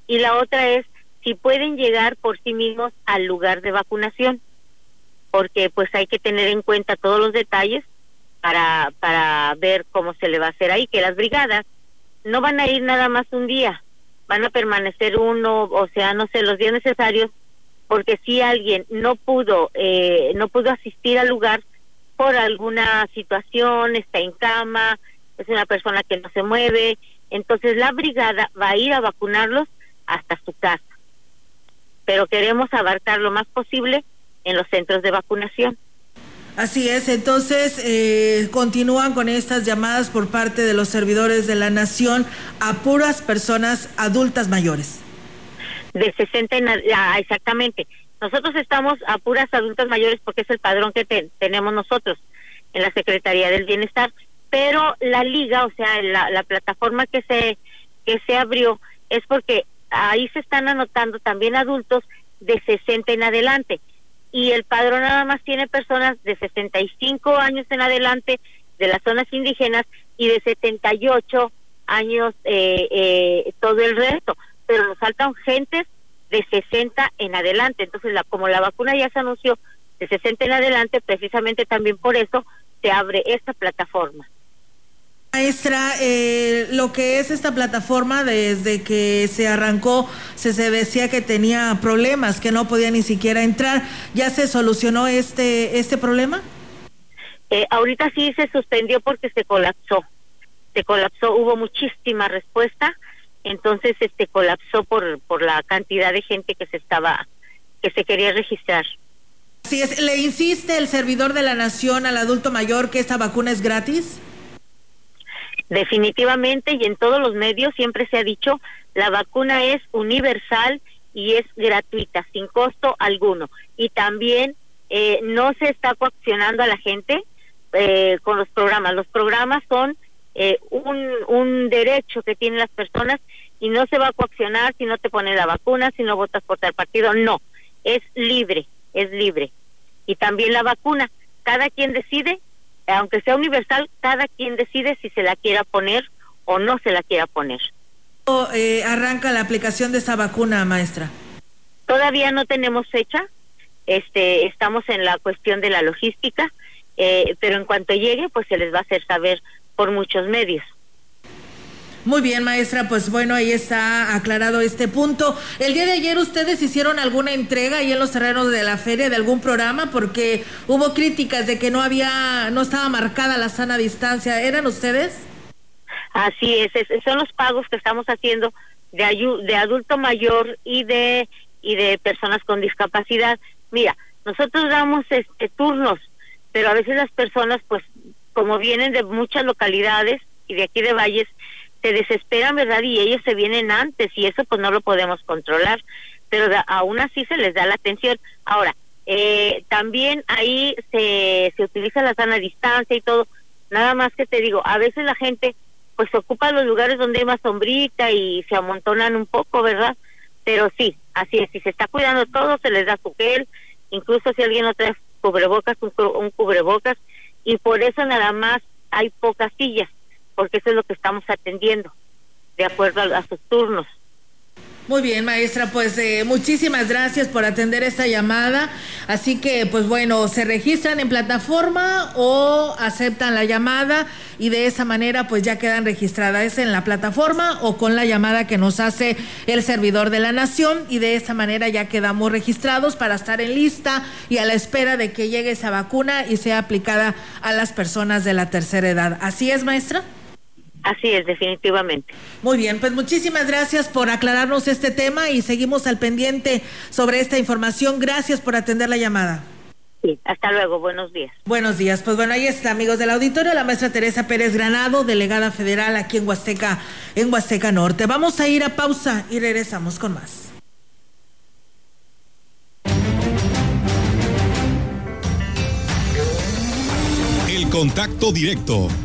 S17: y la otra es si pueden llegar por sí mismos al lugar de vacunación, porque pues hay que tener en cuenta todos los detalles para para ver cómo se le va a hacer ahí, que las brigadas no van a ir nada más un día, van a permanecer uno, o sea, no sé, los días necesarios porque si alguien no pudo eh, no pudo asistir al lugar por alguna situación está en cama es una persona que no se mueve entonces la brigada va a ir a vacunarlos hasta su casa. Pero queremos abarcar lo más posible en los centros de vacunación
S5: Así es, entonces eh, continúan con estas llamadas por parte de los servidores de la nación a puras personas adultas mayores.
S17: De 60 en, ah, exactamente. Nosotros estamos a puras adultas mayores porque es el padrón que tenemos nosotros en la Secretaría del Bienestar, pero la liga, o sea, la, la plataforma que se que se abrió es porque ahí se están anotando también adultos de 60 en adelante y el padrón nada más tiene personas de 65 años en adelante de las zonas indígenas y de 78 años eh, eh, todo el resto pero nos faltan gentes de 60 en adelante. Entonces, la, como la vacuna ya se anunció de 60 en adelante, precisamente también por eso se abre esta plataforma.
S5: Maestra, eh, lo que es esta plataforma, desde que se arrancó, se, se decía que tenía problemas, que no podía ni siquiera entrar. ¿Ya se solucionó este, este problema?
S17: Eh, ahorita sí se suspendió porque se colapsó. Se colapsó, hubo muchísima respuesta entonces este colapsó por por la cantidad de gente que se estaba que se quería registrar.
S5: Así es, ¿le insiste el servidor de la nación al adulto mayor que esta vacuna es gratis?
S17: Definitivamente y en todos los medios siempre se ha dicho, la vacuna es universal y es gratuita, sin costo alguno. Y también eh, no se está coaccionando a la gente eh, con los programas. Los programas son eh, un, un derecho que tienen las personas y no se va a coaccionar si no te pones la vacuna, si no votas por tal partido, no, es libre, es libre. Y también la vacuna, cada quien decide, aunque sea universal, cada quien decide si se la quiera poner o no se la quiera poner.
S5: Eh, arranca la aplicación de esa vacuna, maestra?
S17: Todavía no tenemos fecha, este, estamos en la cuestión de la logística, eh, pero en cuanto llegue, pues se les va a hacer saber por muchos medios.
S5: Muy bien, maestra, pues bueno, ahí está aclarado este punto. El día de ayer ustedes hicieron alguna entrega ahí en los terrenos de la feria de algún programa porque hubo críticas de que no había, no estaba marcada la sana distancia. ¿Eran ustedes?
S17: Así es, son los pagos que estamos haciendo de, de adulto mayor y de y de personas con discapacidad. Mira, nosotros damos este turnos, pero a veces las personas pues como vienen de muchas localidades y de aquí de Valles, se desesperan, ¿verdad? Y ellos se vienen antes y eso pues no lo podemos controlar, pero aún así se les da la atención. Ahora, eh, también ahí se, se utiliza la sana distancia y todo, nada más que te digo, a veces la gente pues ocupa los lugares donde hay más sombrita y se amontonan un poco, ¿verdad? Pero sí, así es, si se está cuidando todo, se les da su gel, incluso si alguien no trae cubrebocas, un cubrebocas, y por eso nada más hay pocas sillas, porque eso es lo que estamos atendiendo, de acuerdo a, sus turnos.
S5: Muy bien, maestra, pues eh, muchísimas gracias por atender esta llamada. Así que, pues bueno, se registran en plataforma o aceptan la llamada y de esa manera pues ya quedan registradas en la plataforma o con la llamada que nos hace el servidor de la nación y de esa manera ya quedamos registrados para estar en lista y a la espera de que llegue esa vacuna y sea aplicada a las personas de la tercera edad. ¿Así es, maestra?
S17: Así es, definitivamente.
S5: Muy bien, pues muchísimas gracias por aclararnos este tema y seguimos al pendiente sobre esta información. Gracias por atender la llamada.
S17: Sí, hasta luego, buenos días.
S5: Buenos días, pues bueno, ahí está, amigos del auditorio, la maestra Teresa Pérez Granado, delegada federal aquí en Huasteca, en Huasteca Norte. Vamos a ir a pausa y regresamos con más.
S18: El contacto directo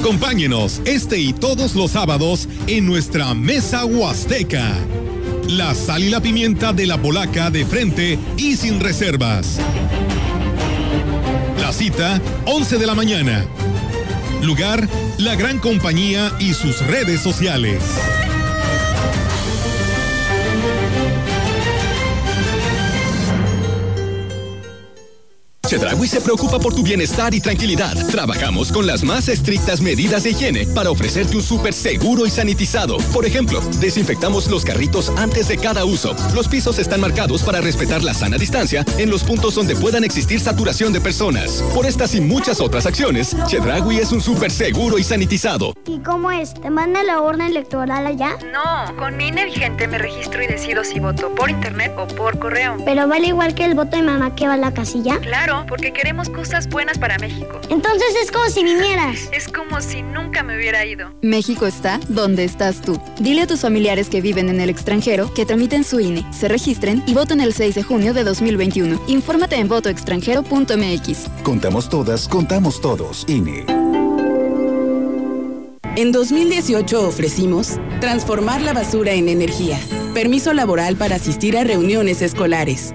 S18: Acompáñenos este y todos los sábados en nuestra mesa huasteca. La sal y la pimienta de la polaca de frente y sin reservas. La cita, 11 de la mañana. Lugar, la gran compañía y sus redes sociales.
S19: Chedragui se preocupa por tu bienestar y tranquilidad. Trabajamos con las más estrictas medidas de higiene para ofrecerte un súper seguro y sanitizado. Por ejemplo, desinfectamos los carritos antes de cada uso. Los pisos están marcados para respetar la sana distancia en los puntos donde puedan existir saturación de personas. Por estas y muchas otras acciones, Chedragui es un súper seguro y sanitizado.
S20: ¿Y cómo es? ¿Te manda la urna electoral allá?
S21: No, con mi vigente me registro y decido si voto por internet o por correo.
S20: Pero vale igual que el voto de mamá que va a la casilla.
S21: Claro porque queremos cosas buenas para México.
S20: Entonces es como si vinieras.
S21: Es como si nunca me hubiera ido.
S22: México está donde estás tú. Dile a tus familiares que viven en el extranjero que tramiten su INE, se registren y voten el 6 de junio de 2021. Infórmate en votoextranjero.mx.
S23: Contamos todas, contamos todos. INE.
S24: En 2018 ofrecimos transformar la basura en energía, permiso laboral para asistir a reuniones escolares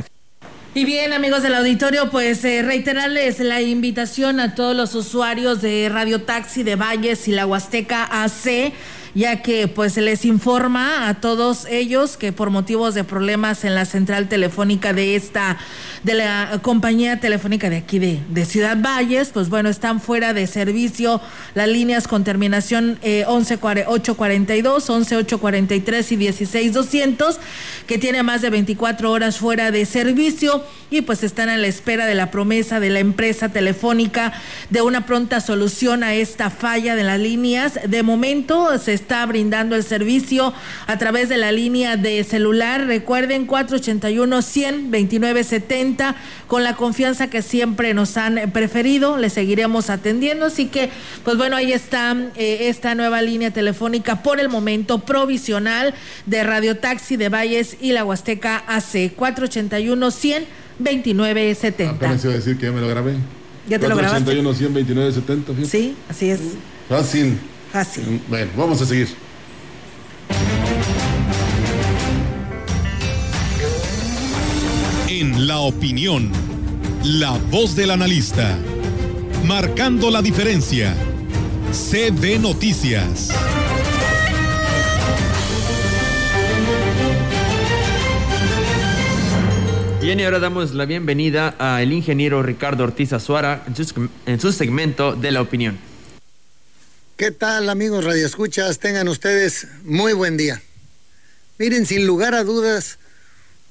S5: Y bien, amigos del auditorio, pues eh, reiterarles la invitación a todos los usuarios de Radio Taxi de Valles y la Huasteca AC ya que pues les informa a todos ellos que por motivos de problemas en la central telefónica de esta de la compañía telefónica de aquí de, de Ciudad Valles, pues bueno, están fuera de servicio las líneas con terminación eh, 11842, 11843 y 16200, que tiene más de 24 horas fuera de servicio y pues están a la espera de la promesa de la empresa telefónica de una pronta solución a esta falla de las líneas. De momento se está brindando el servicio a través de la línea de celular. Recuerden 481 100 2970 con la confianza que siempre nos han preferido. Le seguiremos atendiendo. Así que, pues bueno, ahí está eh, esta nueva línea telefónica por el momento provisional de Radio Taxi de Valles y la Huasteca AC 481 100 2970.
S25: Apenas iba a decir que ya me lo grabé.
S5: ¿Ya te lo grabaste?
S25: 481 100 2970. fíjate.
S5: Sí, así es.
S25: Fácil.
S5: Fácil.
S25: Bueno, vamos a seguir.
S18: En la opinión, la voz del analista, marcando la diferencia. CB Noticias.
S26: Bien, y ahora damos la bienvenida al ingeniero Ricardo Ortiz Azuara en su, en su segmento de la opinión.
S27: ¿Qué tal amigos radioescuchas? Tengan ustedes muy buen día. Miren, sin lugar a dudas,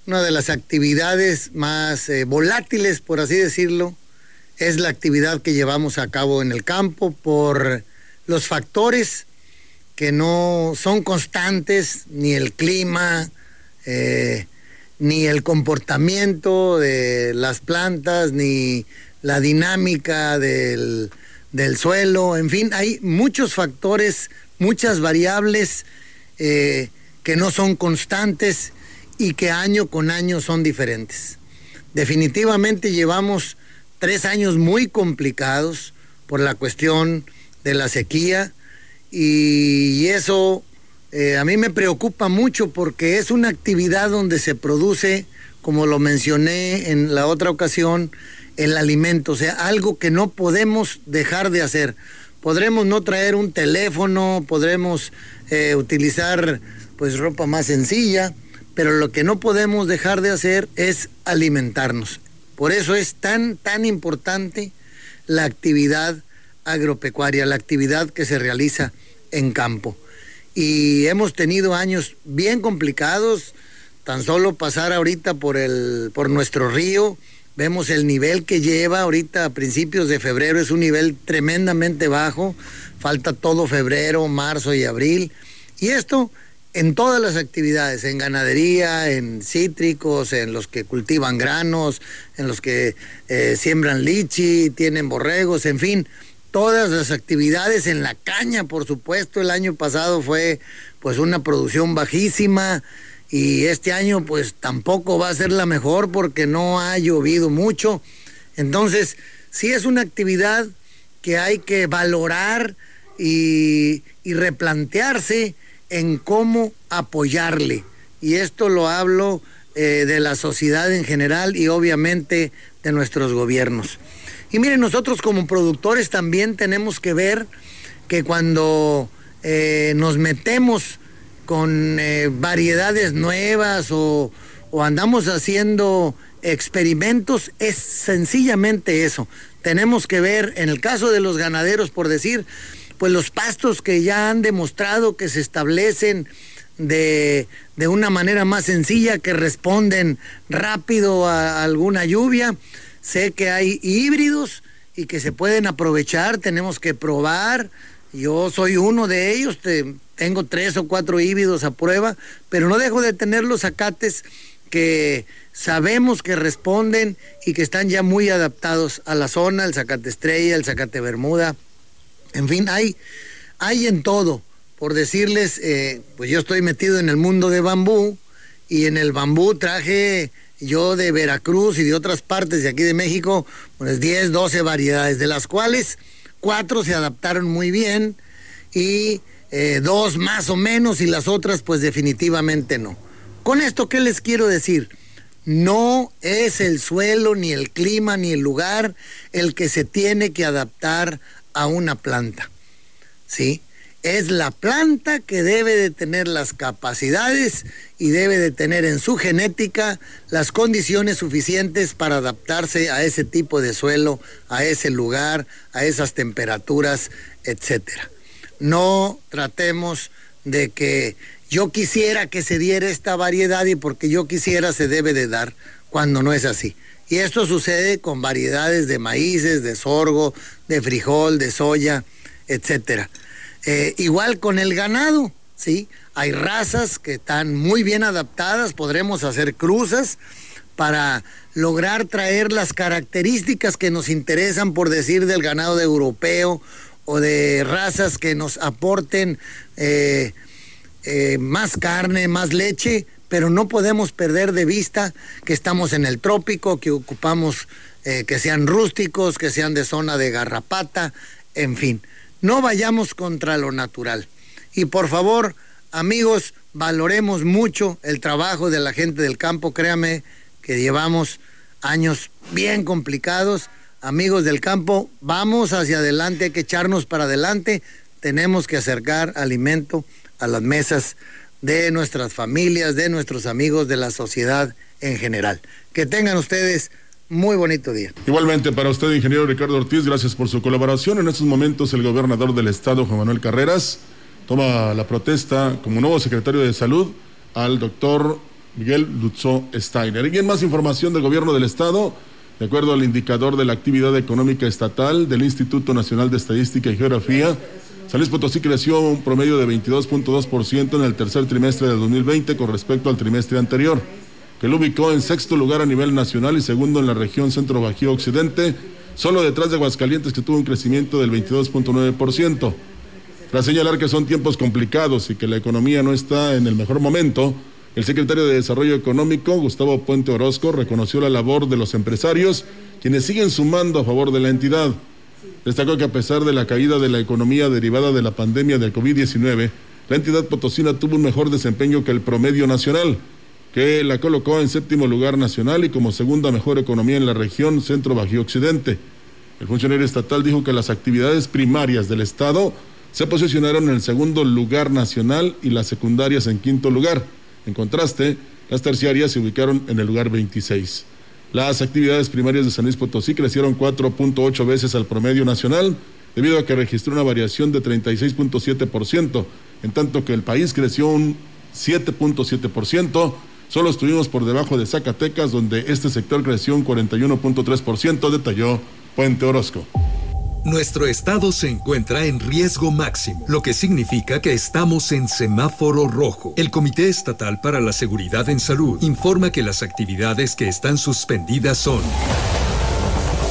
S27: una de las actividades más eh, volátiles, por así decirlo, es la actividad que llevamos a cabo en el campo por los factores que no son constantes, ni el clima, eh, ni el comportamiento de las plantas, ni la dinámica del, del suelo, en fin, hay muchos factores, muchas variables eh, que no son constantes y que año con año son diferentes. Definitivamente llevamos tres años muy complicados por la cuestión de la sequía y eso eh, a mí me preocupa mucho porque es una actividad donde se produce, como lo mencioné en la otra ocasión, el alimento, o sea, algo que no podemos dejar de hacer. Podremos no traer un teléfono, podremos eh, utilizar pues ropa más sencilla, pero lo que no podemos dejar de hacer es alimentarnos. Por eso es tan, tan importante la actividad agropecuaria, la actividad que se realiza en campo. Y hemos tenido años bien complicados, tan solo pasar ahorita por, el, por nuestro río, vemos el nivel que lleva ahorita a principios de febrero, es un nivel tremendamente bajo, falta todo febrero, marzo y abril. Y esto en todas las actividades, en ganadería, en cítricos, en los que cultivan granos, en los que eh, siembran lichi, tienen borregos, en fin, todas las actividades en la caña, por supuesto, el año pasado fue pues una producción bajísima y este año pues tampoco va a ser la mejor porque no ha llovido mucho. Entonces, sí es una actividad que hay que valorar y, y replantearse en cómo apoyarle. Y esto lo hablo eh, de la sociedad en general y obviamente de nuestros gobiernos. Y miren, nosotros como productores también tenemos que ver que cuando eh, nos metemos con eh, variedades nuevas o, o andamos haciendo experimentos, es sencillamente eso. Tenemos que ver, en el caso de los ganaderos, por decir, pues los pastos que ya han demostrado que se establecen de, de una manera más sencilla, que responden rápido a alguna lluvia. Sé que hay híbridos y que se pueden aprovechar, tenemos que probar. Yo soy uno de ellos, tengo tres o cuatro híbridos a prueba, pero no dejo de tener los acates que sabemos que responden y que están ya muy adaptados a la zona, el zacate estrella, el zacate bermuda, en fin, hay, hay en todo. Por decirles, eh, pues yo estoy metido en el mundo de bambú y en el bambú traje yo de Veracruz y de otras partes de aquí de México, pues 10, 12 variedades, de las cuales cuatro se adaptaron muy bien y eh, dos más o menos y las otras pues definitivamente no. Con esto, ¿qué les quiero decir? No es el suelo, ni el clima, ni el lugar el que se tiene que adaptar a una planta. ¿Sí? Es la planta que debe de tener las capacidades y debe de tener en su genética las condiciones suficientes para adaptarse a ese tipo de suelo, a ese lugar, a esas temperaturas, etcétera. No tratemos de que yo quisiera que se diera esta variedad y porque yo quisiera se debe de dar cuando no es así. Y esto sucede con variedades de maíces, de sorgo, de frijol, de soya, etcétera. Eh, igual con el ganado, ¿sí? Hay razas que están muy bien adaptadas, podremos hacer cruzas para lograr traer las características que nos interesan, por decir, del ganado de europeo o de razas que nos aporten eh, eh, más carne, más leche, pero no podemos perder de vista que estamos en el trópico, que ocupamos eh, que sean rústicos, que sean de zona de garrapata, en fin, no vayamos contra lo natural. Y por favor, amigos, valoremos mucho el trabajo de la gente del campo, créame que llevamos años bien complicados. Amigos del campo, vamos hacia adelante, hay que echarnos para adelante, tenemos que acercar alimento a las mesas de nuestras familias, de nuestros amigos, de la sociedad en general. Que tengan ustedes muy bonito día.
S6: Igualmente para usted, ingeniero Ricardo Ortiz, gracias por su colaboración. En estos momentos el gobernador del estado, Juan Manuel Carreras, toma la protesta como nuevo secretario de salud al doctor Miguel Lutzo Steiner. ¿Y más información del gobierno del estado? De acuerdo al indicador de la actividad económica estatal del Instituto Nacional de Estadística y Geografía, San Luis Potosí creció un promedio de 22.2% en el tercer trimestre de 2020 con respecto al trimestre anterior que lo ubicó en sexto lugar a nivel nacional y segundo en la región Centro Bajío Occidente, solo detrás de Aguascalientes que tuvo un crecimiento del 22.9%. Tras señalar que son tiempos complicados y que la economía no está en el mejor momento, el secretario de Desarrollo Económico, Gustavo Puente Orozco, reconoció la labor de los empresarios, quienes siguen sumando a favor de la entidad. Destacó que a pesar de la caída de la economía derivada de la pandemia del COVID-19, la entidad potosina tuvo un mejor desempeño que el promedio nacional que la colocó en séptimo lugar nacional y como segunda mejor economía en la región centro bajío occidente. El funcionario estatal dijo que las actividades primarias del Estado se posicionaron en el segundo lugar nacional y las secundarias en quinto lugar. En contraste, las terciarias se ubicaron en el lugar 26. Las actividades primarias de San Luis Potosí crecieron 4.8 veces al promedio nacional, debido a que registró una variación de 36.7%, en tanto que el país creció un 7.7%, Solo estuvimos por debajo de Zacatecas, donde este sector creció un 41.3%, detalló Puente Orozco.
S28: Nuestro estado se encuentra en riesgo máximo, lo que significa que estamos en semáforo rojo. El Comité Estatal para la Seguridad en Salud informa que las actividades que están suspendidas son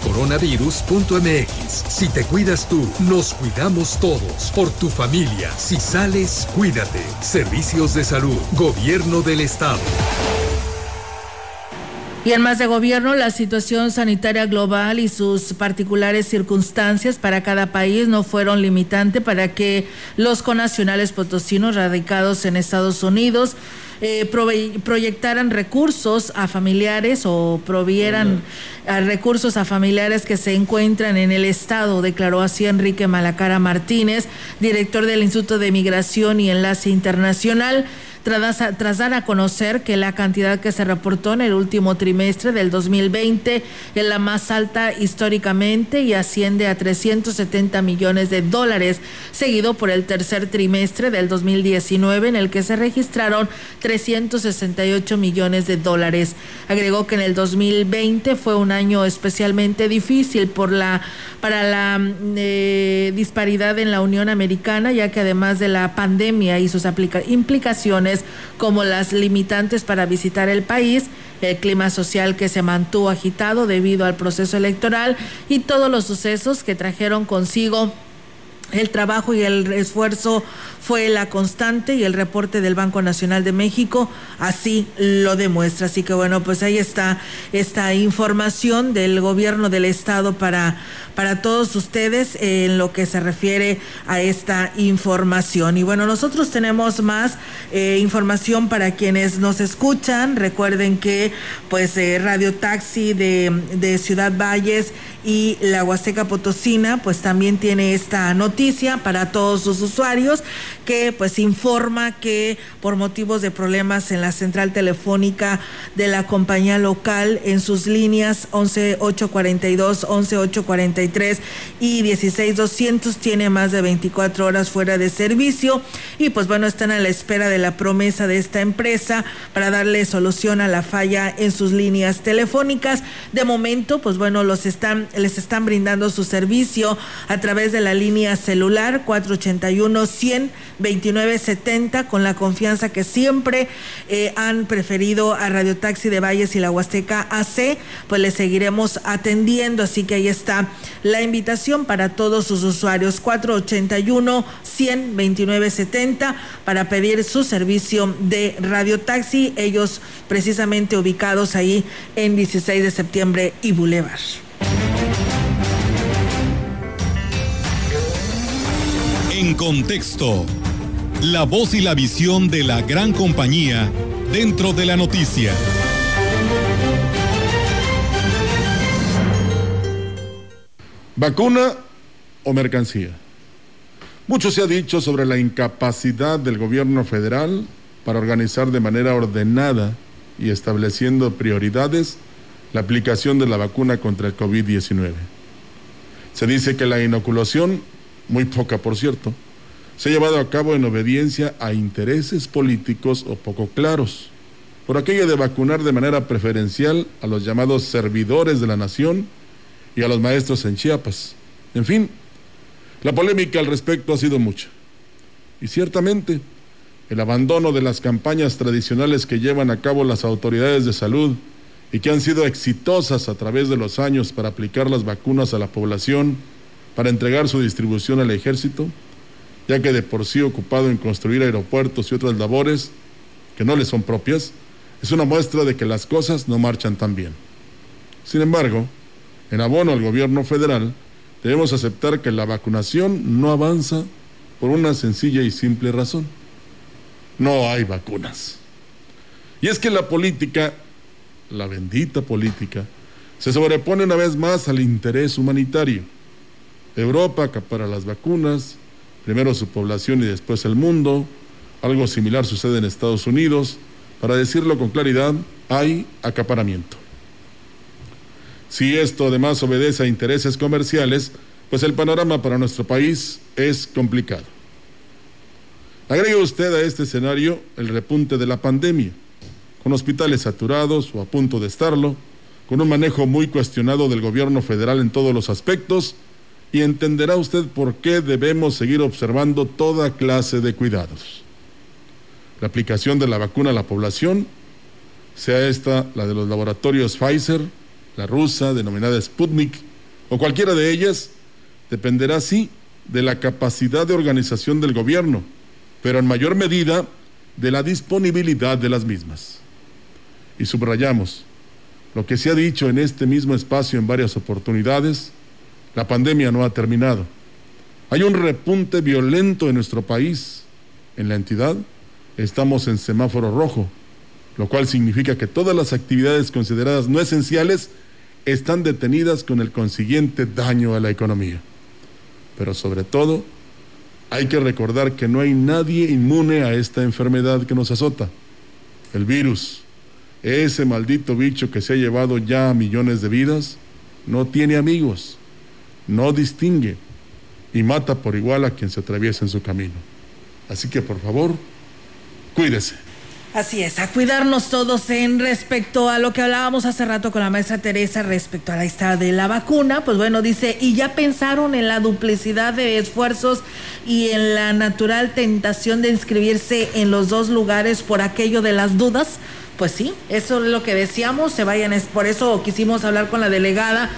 S28: coronavirus.mx. Si te cuidas tú, nos cuidamos todos. Por tu familia. Si sales, cuídate. Servicios de salud. Gobierno del Estado.
S5: Y en más de gobierno, la situación sanitaria global y sus particulares circunstancias para cada país no fueron limitante para que los conacionales potosinos radicados en Estados Unidos eh, proyectaran recursos a familiares o provieran recursos a familiares que se encuentran en el Estado, declaró así Enrique Malacara Martínez, director del Instituto de Migración y Enlace Internacional tras, dar a conocer que la cantidad que se reportó en el último trimestre del 2020 es la más alta históricamente y asciende a 370 millones de dólares, seguido por el tercer trimestre del 2019 en el que se registraron 368 millones de dólares. Agregó que en el 2020 fue un año especialmente difícil por la para la eh, disparidad en la Unión Americana, ya que además de la pandemia y sus implicaciones como las limitantes para visitar el país, el clima social que se mantuvo agitado debido al proceso electoral y todos los sucesos que trajeron consigo el trabajo y el esfuerzo fue la constante y el reporte del Banco Nacional de México así lo demuestra. Así que bueno, pues ahí está esta información del gobierno del estado para, para todos ustedes en lo que se refiere a esta información. Y bueno, nosotros tenemos más eh, información para quienes nos escuchan. Recuerden que pues eh, Radio Taxi de, de Ciudad Valles y la Huasteca Potosina pues también tiene esta noticia para todos sus usuarios que pues informa que por motivos de problemas en la central telefónica de la compañía local en sus líneas 11842, 11843 y 16200 tiene más de 24 horas fuera de servicio y pues bueno, están a la espera de la promesa de esta empresa para darle solución a la falla en sus líneas telefónicas. De momento, pues bueno, los están les están brindando su servicio a través de la línea celular 481 100 2970 con la confianza que siempre eh, han preferido a Radio Taxi de Valles y la Huasteca AC, pues les seguiremos atendiendo, así que ahí está la invitación para todos sus usuarios. 481 100 2970 para pedir su servicio de Radio Taxi, ellos precisamente ubicados ahí en 16 de septiembre y Boulevard.
S18: En contexto, la voz y la visión de la gran compañía dentro de la noticia.
S6: ¿Vacuna o mercancía? Mucho se ha dicho sobre la incapacidad del gobierno federal para organizar de manera ordenada y estableciendo prioridades la aplicación de la vacuna contra el COVID-19. Se dice que la inoculación, muy poca por cierto, se ha llevado a cabo en obediencia a intereses políticos o poco claros, por aquello de vacunar de manera preferencial a los llamados servidores de la nación y a los maestros en Chiapas. En fin, la polémica al respecto ha sido mucha. Y ciertamente, el abandono de las campañas tradicionales que llevan a cabo las autoridades de salud y que han sido exitosas a través de los años para aplicar las vacunas a la población, para entregar su distribución al ejército, ya que de por sí ocupado en construir aeropuertos y otras labores que no le son propias, es una muestra de que las cosas no marchan tan bien. Sin embargo, en abono al gobierno federal, debemos aceptar que la vacunación no avanza por una sencilla y simple razón. No hay vacunas. Y es que la política, la bendita política, se sobrepone una vez más al interés humanitario. Europa acapara las vacunas, primero su población y después el mundo. Algo similar sucede en Estados Unidos. Para decirlo con claridad, hay acaparamiento. Si esto además obedece a intereses comerciales, pues el panorama para nuestro país es complicado. Agrega usted a este escenario el repunte de la pandemia, con hospitales saturados o a punto de estarlo, con un manejo muy cuestionado del gobierno federal en todos los aspectos, y entenderá usted por qué debemos seguir observando toda clase de cuidados. La aplicación de la vacuna a la población, sea esta la de los laboratorios Pfizer, la rusa, denominada Sputnik, o cualquiera de ellas, dependerá sí de la capacidad de organización del gobierno, pero en mayor medida de la disponibilidad de las mismas. Y subrayamos, lo que se ha dicho en este mismo espacio en varias oportunidades, la pandemia no ha terminado. Hay un repunte violento en nuestro país. En la entidad estamos en semáforo rojo, lo cual significa que todas las actividades consideradas no esenciales están detenidas con el consiguiente daño a la economía. Pero sobre todo, hay que recordar que no hay nadie inmune a esta enfermedad que nos azota. El virus, ese maldito bicho que se ha llevado ya a millones de vidas, no tiene amigos no distingue y mata por igual a quien se atraviesa en su camino. Así que por favor, cuídese.
S5: Así es, a cuidarnos todos en respecto a lo que hablábamos hace rato con la maestra Teresa respecto a la lista de la vacuna. Pues bueno, dice, ¿y ya pensaron en la duplicidad de esfuerzos y en la natural tentación de inscribirse en los dos lugares por aquello de las dudas? Pues sí, eso es lo que decíamos, se vayan, por eso quisimos hablar con la delegada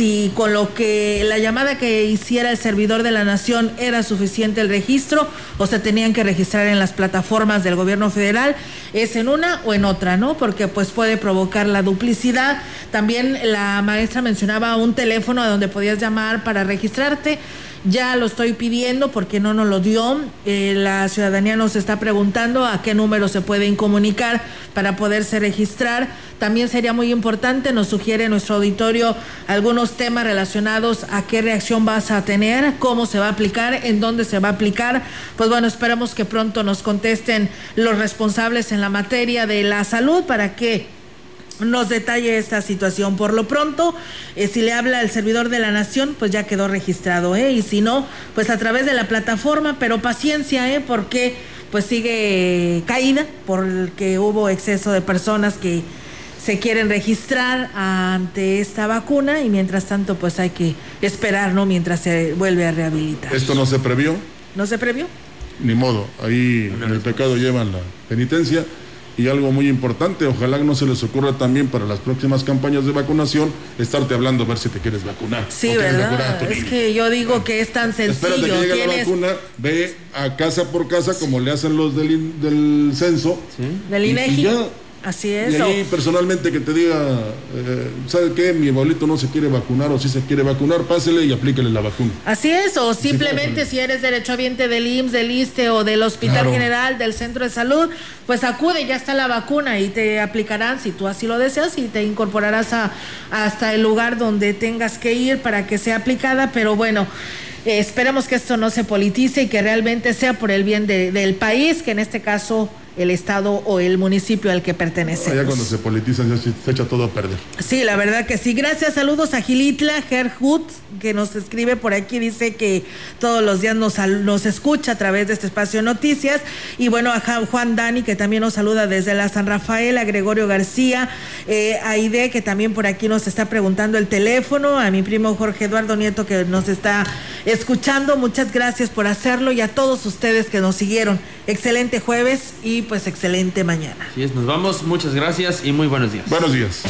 S5: si con lo que la llamada que hiciera el servidor de la nación era suficiente el registro o se tenían que registrar en las plataformas del gobierno federal, es en una o en otra, ¿no? Porque pues puede provocar la duplicidad. También la maestra mencionaba un teléfono a donde podías llamar para registrarte Ya lo estoy pidiendo porque no nos lo dio. Eh, la ciudadanía nos está preguntando a qué número se pueden comunicar para poderse registrar. También sería muy importante, nos sugiere nuestro auditorio algunos temas relacionados a qué reacción vas a tener, cómo se va a aplicar, en dónde se va a aplicar. Pues bueno, esperamos que pronto nos contesten los responsables en la materia de la salud para que nos detalle esta situación. Por lo pronto, eh, si le habla el servidor de la nación, pues ya quedó registrado, ¿eh? Y si no, pues a través de la plataforma, pero paciencia, ¿eh? Porque pues sigue caída, porque hubo exceso de personas que se quieren registrar ante esta vacuna y mientras tanto pues hay que esperar, ¿no? Mientras se vuelve a rehabilitar.
S6: ¿Esto no se previó?
S5: ¿No se previó?
S6: Ni modo, ahí en el pecado llevan la penitencia y algo muy importante, ojalá no se les ocurra también para las próximas campañas de vacunación estarte hablando a ver si te quieres vacunar.
S5: Sí, ¿verdad? Es que yo digo que es tan sencillo.
S6: Espérate que llegue la vacuna, ve a casa por casa como le hacen los del, del censo.
S5: ¿Sí? Del INEGI. Así es.
S6: Y ahí personalmente que te diga, eh, ¿sabe qué? Mi abuelito no se quiere vacunar o si se quiere vacunar, pásele y aplíquele la vacuna.
S5: Así es, o simplemente si eres derechohabiente del IMSS, del ISTE o del Hospital General, del Centro de Salud, pues acude, ya está la vacuna y te aplicarán si tú así lo deseas y te incorporarás a, hasta el lugar donde tengas que ir para que sea aplicada, pero bueno. Eh, esperemos que esto no se politice y que realmente sea por el bien del país, que en este caso el estado o el municipio al que pertenece.
S6: Ya cuando se politiza ya se echa todo a perder.
S5: Sí, la verdad que sí. Gracias, saludos a Gilitla, Gerhut, que nos escribe por aquí, dice que todos los días nos, nos escucha a través de este espacio noticias. Y bueno, a Juan Dani, que también nos saluda desde la San Rafael, a Gregorio García, eh, a Ide, que también por aquí nos está preguntando el teléfono, a mi primo Jorge Eduardo Nieto, que nos está escuchando. Muchas gracias por hacerlo y a todos ustedes que nos siguieron. Excelente jueves y pues excelente mañana.
S7: Así es, nos vamos, muchas gracias y muy buenos días.
S6: Buenos días.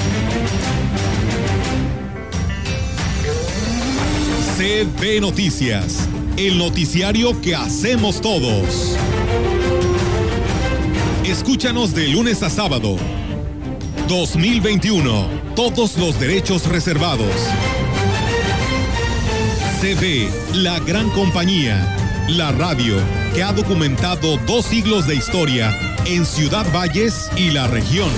S18: CB Noticias, el noticiario que hacemos todos. Escúchanos de lunes a sábado. 2021. Todos los derechos reservados. CB, la gran compañía. La radio que ha documentado dos siglos de historia en Ciudad Valles y la región.